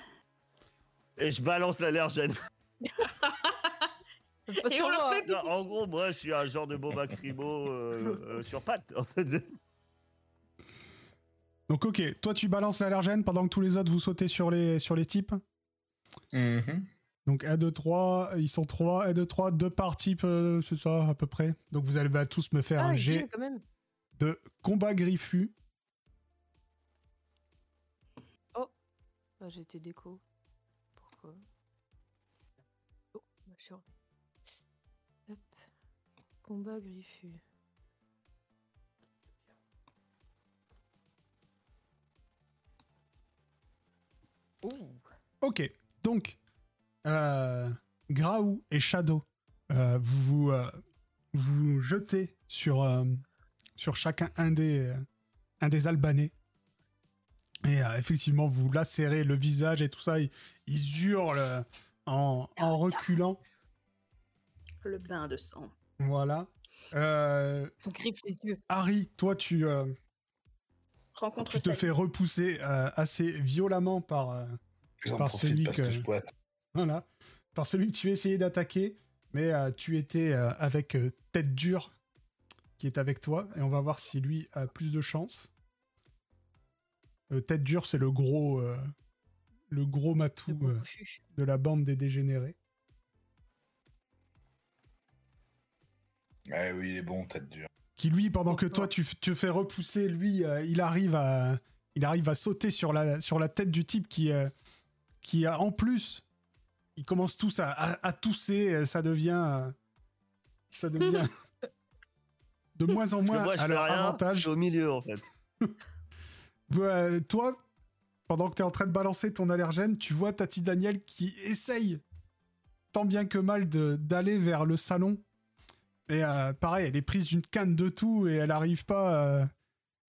Et je balance l'allergène. [LAUGHS] Et on fait. Non, en gros, moi, je suis un genre de Boba Crimo euh, euh, sur patte. En fait. Donc, ok. Toi, tu balances l'allergène pendant que tous les autres, vous sautez sur les, sur les types. Mhm. Donc 1, 2, 3, ils sont 3, 1, 2, 3, deux par type, euh, c'est ça à peu près. Donc vous allez bah, tous me faire Ah, un même. de combat griffu. Ah, j'ai été déco. Pourquoi Oh. Combat griffu. Ok, donc euh, Graou et Shadow, euh, vous vous, euh, vous jetez sur, euh, sur chacun un des, euh, un des Albanais. Et euh, effectivement, vous lacérez le visage et tout ça. Ils, ils hurlent euh, en, en reculant. Le bain de sang. Voilà. Euh, On griffe les yeux. Harry, toi, tu, euh, Rencontre tu te fais repousser euh, assez violemment par, euh, celui que- que je squatte. Voilà. Par celui que tu essayais d'attaquer, mais euh, tu étais euh, avec euh, Tête Dure qui est avec toi, et on va voir si lui a plus de chance. Euh, tête Dure, c'est le gros, euh, le gros matou Le euh, de la bande des dégénérés. Ouais, oui, il est bon, tête dure. Qui lui, pendant que toi tu te fais repousser, lui, euh, il arrive à, il arrive à sauter sur la, sur la tête du type qui, euh, qui a en plus, ils commencent tous à, à- à tousser, ça devient, ça devient [LAUGHS] de moins en moins moi, je à leur rien, je avantage. suis au milieu, en fait. [LAUGHS] Euh, toi, pendant que tu es en train de balancer ton allergène, tu vois Tati Daniel qui essaye tant bien que mal de- d'aller vers le salon Et euh, pareil, elle est prise d'une canne de tout et elle arrive pas, euh,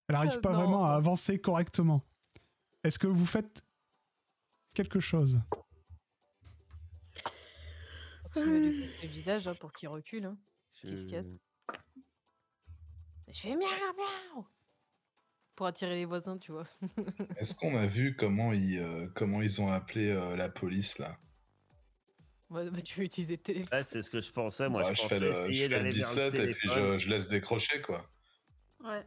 elle arrive Euh, pas non. vraiment à avancer correctement. Est-ce que vous faites quelque chose? Lui foutre le visage hein, pour qu'il recule. Hein. Qui se Je- casse. Je fais miaou miaou Pour attirer les voisins, tu vois. [LAUGHS] Est-ce qu'on a vu comment ils, euh, comment ils ont appelé euh, la police là? Ouais, bah, tu veux utiliser le téléphone? Ouais, c'est ce que je pensais. Moi, Bah, je, je, pensais fais le, je fais le d'aller vers 17 et puis je, je laisse décrocher quoi. Ouais.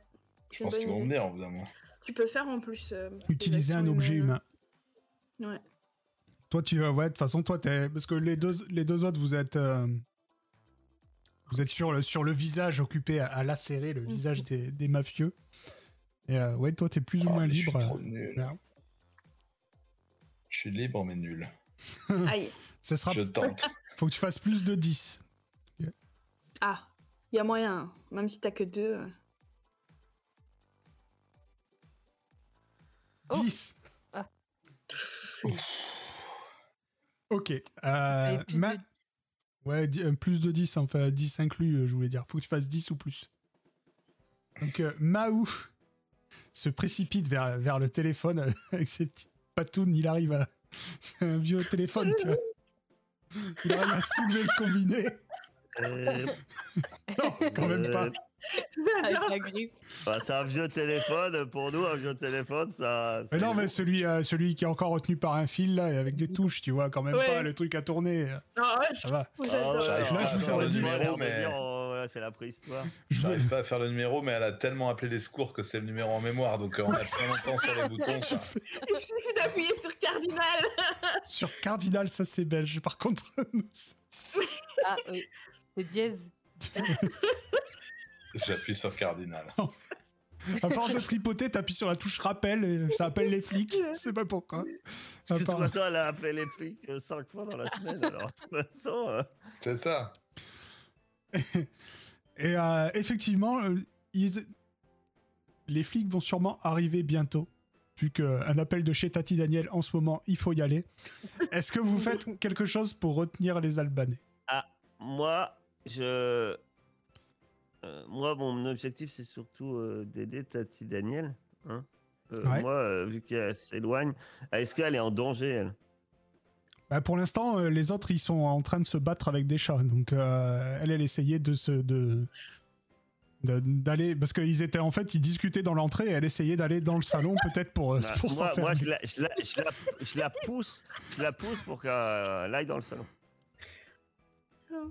Je pense qu'ils vont venir évidemment. Tu peux faire en plus. euh, Utiliser un objet humaines. humain. Ouais. Toi, tu ouais, de toute façon, toi, t'es parce que les deux, les deux autres, vous êtes, euh, vous êtes sur le sur le visage occupé à, à lacérer le visage des, des mafieux. Et euh, ouais, toi, t'es plus ou Ah, moins mais je suis libre. trop nul. là. Je suis libre mais nul. [LAUGHS] Aïe. Ça sera, Je tente. [LAUGHS] faut que tu fasses plus de 10. Ah, il y a moyen. hein. Même si t'as que deux. euh. Oh. 10. Ah. Ok. euh, Ma- Ouais, euh, plus de 10, enfin 10 inclus, euh, je voulais dire. Faut que tu fasses 10 ou plus. Donc, euh, Mahou se précipite vers, vers le téléphone [LAUGHS] avec ses petites patounes. Il arrive à. [LAUGHS] C'est un vieux téléphone, tu vois. Il arrive à soulever le combiné. Euh, [LAUGHS] Non, quand même pas. bah, c'est un vieux téléphone. Pour nous, un vieux téléphone, ça. Mais non, mais celui, euh, celui qui est encore retenu par un fil, là, et avec des touches, tu vois, quand même Ouais. pas le truc à tourner. Ah ouais, Ça va. Ah ouais, Là, je vous aurais dit, numéro, mais... c'est la préhistoire. Je j'arrive pas à faire le numéro, mais elle a tellement appelé les secours que c'est le numéro en mémoire, donc euh, on a très longtemps sur les boutons. ça. fais- [LAUGHS] Il suffit d'appuyer sur cardinal. [LAUGHS] Sur Cardinal, ça c'est belge. Par contre, [LAUGHS] Ah oui. C'est dièse. J'appuie sur cardinal. à force de tripoter, t'appuies sur la touche rappel et ça appelle les flics. Je sais pas pourquoi. De toute part- façon, elle a appelé les flics 5 fois dans la semaine. Alors, de toute façon. euh, C'est ça. Et euh, effectivement, euh, ils- les flics vont sûrement arriver bientôt. Vu qu'un appel de chez Tati Daniel en ce moment, il faut y aller. Est-ce que vous faites quelque chose pour retenir les Albanais? Moi, je. euh, moi, mon objectif, c'est surtout euh, d'aider Tati Daniel. hein. Euh, Ouais. Moi, euh, vu qu'elle s'éloigne, est-ce qu'elle est en danger, elle? Bah, Pour l'instant, euh, les autres, ils sont en train de se battre avec des chats. Donc, euh, elle, elle essayait de se. De, d'aller parce qu'ils étaient en fait ils discutaient dans l'entrée et elle essayait d'aller dans le salon [LAUGHS] peut-être pour, euh, Bah, pour s'en moi, faire moi, je, la, je, la, je, la, je la pousse, je la pousse pour qu'elle aille dans le salon.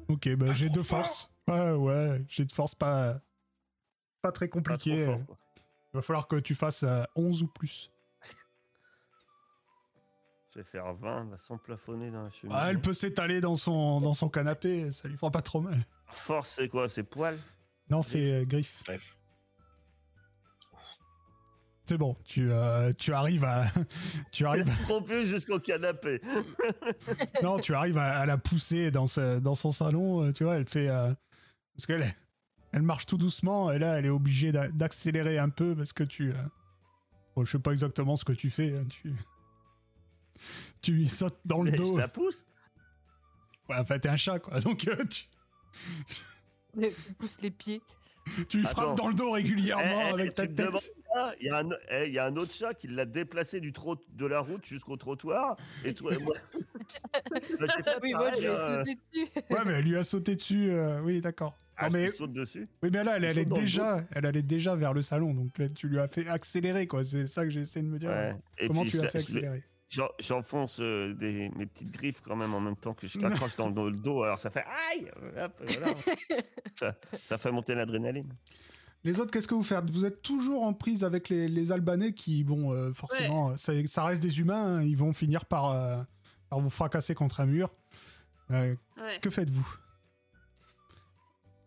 ok bah j'ai trop de fort. force ouais ouais j'ai de force pas pas très Pas trop compliqué fort, quoi. il va falloir que tu fasses euh, 11 ou plus Je vais faire 20, elle va s'emplafonner dans la cheminée. Ah, elle peut s'étaler dans son, dans son canapé, ça lui fera pas trop mal. Force, c'est quoi C'est poil? Non, c'est euh, griffe. Bref. C'est bon, tu, euh, tu arrives à. [LAUGHS] tu arrives. Trop plus jusqu'au canapé. [LAUGHS] non, tu arrives à, à la pousser dans, ce- dans son salon, euh, tu vois, elle fait. euh, parce qu'elle elle marche tout doucement, et là, elle est obligée d'a- d'accélérer un peu parce que tu. euh, bon, je sais pas exactement ce que tu fais, hein, tu. Tu lui sautes dans le Je dos. la pousse Ouais, enfin, t'es un chat, quoi. Donc, euh, tu, pousse les pieds. tu lui Attends. frappes dans le dos régulièrement Eh, eh, avec ta tête. demandes pas, Il y, a un- eh, il y a un autre chat qui l'a déplacé du trot de la route jusqu'au trottoir. Et toi, et moi. [LAUGHS] [LAUGHS] Bah, fait Oui, moi je hein. sauter dessus. Ouais, mais elle lui a sauté dessus. euh, oui, d'accord. Ah, Non, mais je saute dessus. Oui, mais là, elle, est déjà, elle allait déjà vers le salon, donc là, tu lui as fait accélérer, quoi. C'est ça que j'ai essayé de me dire. Ouais. Comment puis, tu je l'as la- fait je accélérer? J'enfonce euh, des- mes petites griffes quand même en même temps que je l'accroche dans, le- dans le dos. Alors ça fait aïe Hop, voilà. [LAUGHS] ça, ça fait monter l'adrénaline. Les autres, qu'est-ce que vous faites? Vous êtes toujours en prise avec les, les Albanais qui, bon, euh, forcément, ça, ça reste des humains, hein, ils vont finir par, euh, par vous fracasser contre un mur. Euh, Ouais. que faites-vous?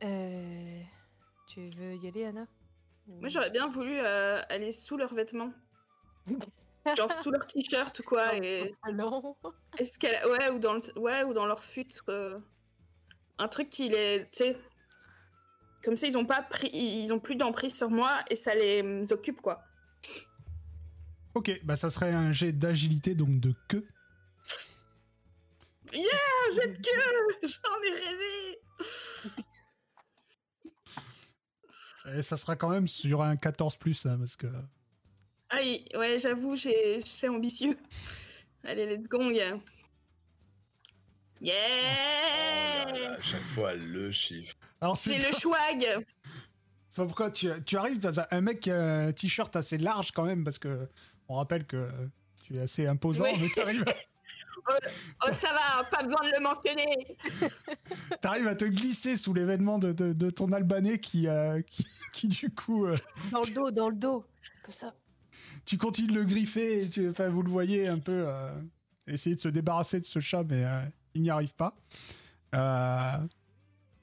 Euh... Tu veux y aller, Anna? Moi, j'aurais bien voulu euh, aller sous leurs vêtements. [LAUGHS] Genre sous leur t-shirt ou quoi. Et... Ah non Est-ce qu'elle. Ouais, ou dans, le... ouais, ou dans leur fut. euh, Un truc qui les. Tu sais. Comme ça, ils ont pas pris. Ils ont plus d'emprise sur moi et ça les euh, occupe, quoi. Ok, bah ça serait un jet d'agilité, donc de queue. Yeah, j'ai de queue [LAUGHS] J'en ai rêvé Et ça sera quand même sur un 14 plus, hein, parce que. Aïe, ouais, j'avoue, j'ai- c'est ambitieux. [LAUGHS] Allez, let's go, gars. Yeah Oh là là, à chaque fois, le chiffre. C'est J'ai le swag c'est pourquoi tu, tu arrives dans un, mec qui a un t-shirt assez large quand même, parce que on rappelle que tu es assez imposant, Oui. mais tu arrives, [LAUGHS] Oh, ça va, pas besoin de le mentionner [LAUGHS] t'arrives à te glisser sous l'événement de, de- de ton albanais qui, euh, qui, qui, du coup, euh, Dans le dos, dans le dos. Comme ça. Tu continues de le griffer, et tu, enfin, vous le voyez un peu euh, essayer de se débarrasser de ce chat, mais euh, il n'y arrive pas. Euh,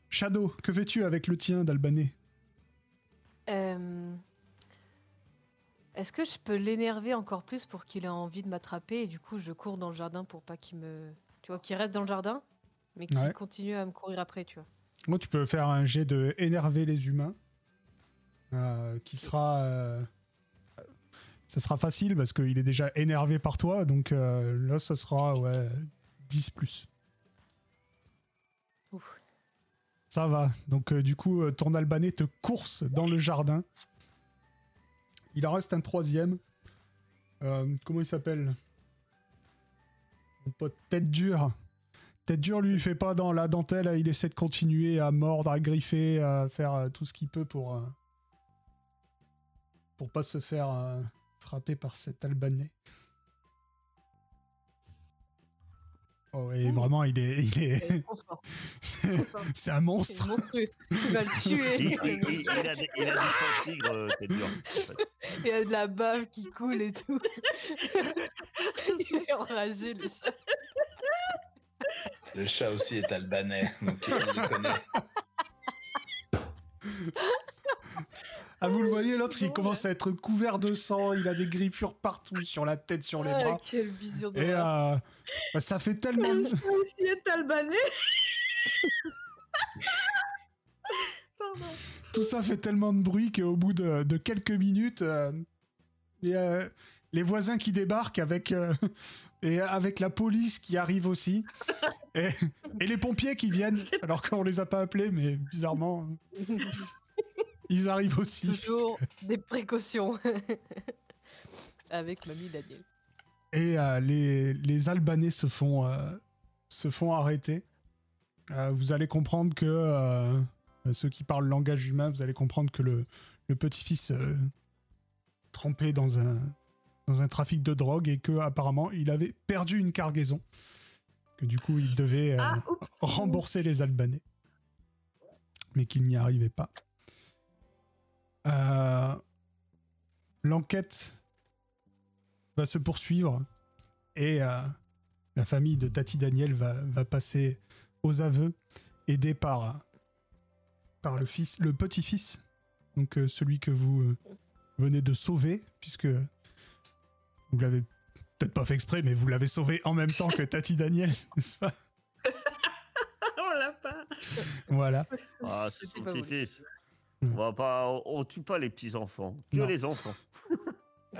Shadow, que fais-tu avec le tien d'albanais? Est-ce que je peux l'énerver encore plus pour qu'il ait envie de m'attraper et du coup je cours dans le jardin pour pas qu'il me. Tu vois, qu'il reste dans le jardin, mais qu'il Ouais. continue à me courir après, tu vois. Moi, tu peux faire un jet de énerver les humains, euh, qui sera, euh, ça sera facile parce qu'il est déjà énervé par toi, donc euh, là, ça sera ouais 10 plus. Ouf. Ça va. Donc euh, du coup, euh, ton albanais te course dans le jardin. Il en reste un troisième. Euh, comment il s'appelle? Mon pote Tête dure. Tête dure, lui, il fait pas dans la dentelle. Il essaie de continuer à mordre, à griffer, à faire tout ce qu'il peut pour pour pas se faire euh, frapper par cet albanais. Oh, et vraiment, il est, il est, c'est un monstre. [LAUGHS] Il va le [LAUGHS] tuer. il- il- il a, des- il a du sang tigre, euh, en fait. Il y a de la bave qui coule et tout. [LAUGHS] il est enragé, le chat. Le chat aussi est albanais, donc il le connaît. Ah, vous le voyez, l'autre, il commence à être couvert de sang, il a des griffures partout, sur la tête, sur les Ah, bras. quelle vision de Et euh, bah, ça fait tellement... peux aussi albanais [LAUGHS] Pardon. Tout ça fait tellement de bruit qu'au bout de, de quelques minutes, euh, il y a les voisins qui débarquent avec, euh, et avec la police qui arrive aussi. Et, et les pompiers qui viennent, [LAUGHS] alors qu'on les a pas appelés, mais bizarrement, ils arrivent aussi. Toujours des précautions. [LAUGHS] Avec mamie Daniel. Et euh, les, les Albanais se font, euh, se font arrêter. Euh, vous allez comprendre que euh, ceux qui parlent langage humain, vous allez comprendre que le, le petit-fils euh, trempé dans un, dans un trafic de drogue et que apparemment il avait perdu une cargaison. Que du coup il devait euh, Ah, rembourser les Albanais. Mais qu'il n'y arrivait pas. Euh, L'enquête va se poursuivre et euh, la famille de Tati Daniel va, va passer aux aveux, aidé par, par le fils, le petit-fils, donc euh, celui que vous venez de sauver, puisque vous l'avez peut-être pas fait exprès, mais vous l'avez sauvé en même temps que Tati Daniel, [LAUGHS] n'est-ce pas? [LAUGHS] On l'a pas Voilà. Ah, c'est son petit-fils. Mm. On va pas, on, on tue pas les petits-enfants, que Non. les enfants. [LAUGHS]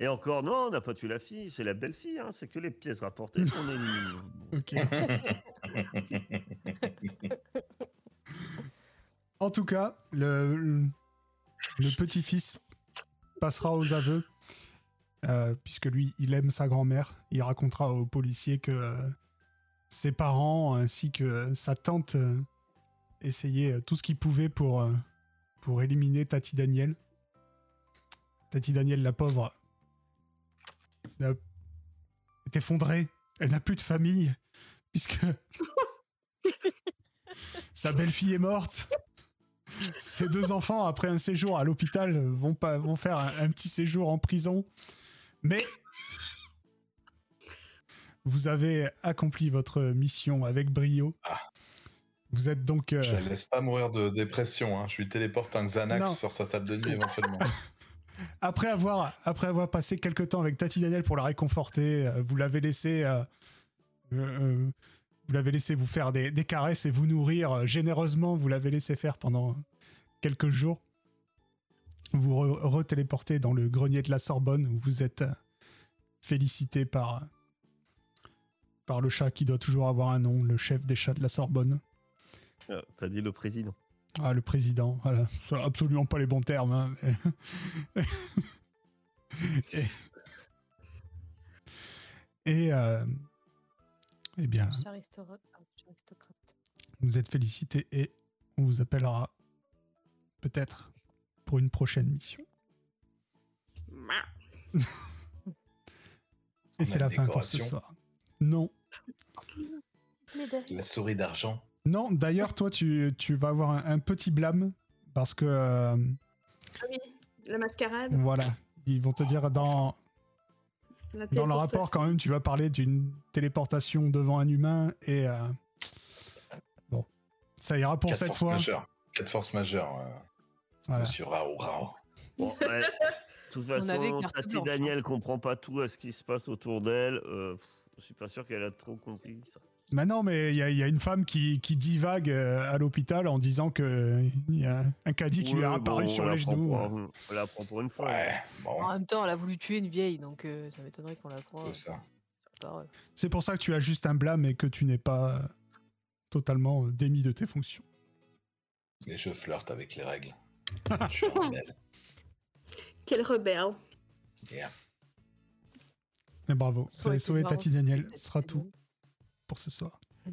Et encore, non, on n'a pas tué la fille, c'est la belle-fille, hein, c'est que les pièces rapportées qu'on élimine. [LAUGHS] Ok. [LAUGHS] en tout cas, le, le petit-fils passera aux aveux, euh, puisque lui, il aime sa grand-mère. Il racontera aux policiers que euh, ses parents ainsi que sa tante essayaient euh, tout ce qu'ils pouvaient pour, euh, pour éliminer Tati Daniel. Tati Daniel, la pauvre, a- est effondrée. Elle n'a plus de famille, puisque [LAUGHS] sa belle-fille est morte. Ses deux enfants, après un séjour à l'hôpital, vont, pas, vont faire un, un petit séjour en prison. Mais vous avez accompli votre mission avec brio. Vous êtes donc... euh, Je la laisse pas mourir de dépression. Hein. Je lui téléporte un Xanax Non. sur sa table de nuit [LAUGHS] éventuellement. après, avoir, après avoir passé quelques temps avec Tati Daniel pour la réconforter, euh, vous l'avez laissé... euh, vous l'avez laissé vous faire des, des caresses et vous nourrir généreusement. Vous l'avez laissé faire pendant quelques jours. Vous re- retéléportez dans le grenier de la Sorbonne où vous êtes félicité par, par le chat qui doit toujours avoir un nom, le chef des chats de la Sorbonne. Ah, T'as dit le président. Ah, le président, voilà. C'est absolument pas les bons termes. hein, mais- [LAUGHS] et et, euh, eh bien, ah, vous êtes félicité et on vous appellera peut-être pour une prochaine mission. [LAUGHS] Et c'est la fin pour ce soir. Non. La souris d'argent. Non, d'ailleurs, toi, tu, tu vas avoir un, un petit blâme parce que, euh, Ah oui, la mascarade. voilà, ils vont te dire dans, dans le rapport, quand même, tu vas parler d'une téléportation devant un humain et. euh, bon, ça ira pour Quatre cette fois. majeures. Quatre forces majeures, euh, Voilà. monsieur Rao Rao. Bon, [LAUGHS] ouais. De toute façon, Tati hein. Daniel comprend pas tout à ce qui se passe autour d'elle. euh, je suis pas sûr qu'elle a trop compris ça. Mais non, mais il y, a- il y a une femme qui, qui divague euh, à l'hôpital en disant que il y a un caddie qui lui est apparu bon, sur les genoux. pour un- On la prend pour une fois. Ouais, bon, En même temps, elle a voulu tuer une vieille, donc euh, ça m'étonnerait qu'on la croie. c'est ça. pour ça que tu as juste un blâme et que tu n'es pas euh, totalement euh, démis de tes fonctions. Et je flirte avec les règles. [LAUGHS] je suis rebelle. Quel rebelle. Yeah. Mais bravo, vous Ça avez sauvé Tati Daniel. Ce sera tout pour ce soir. Mm.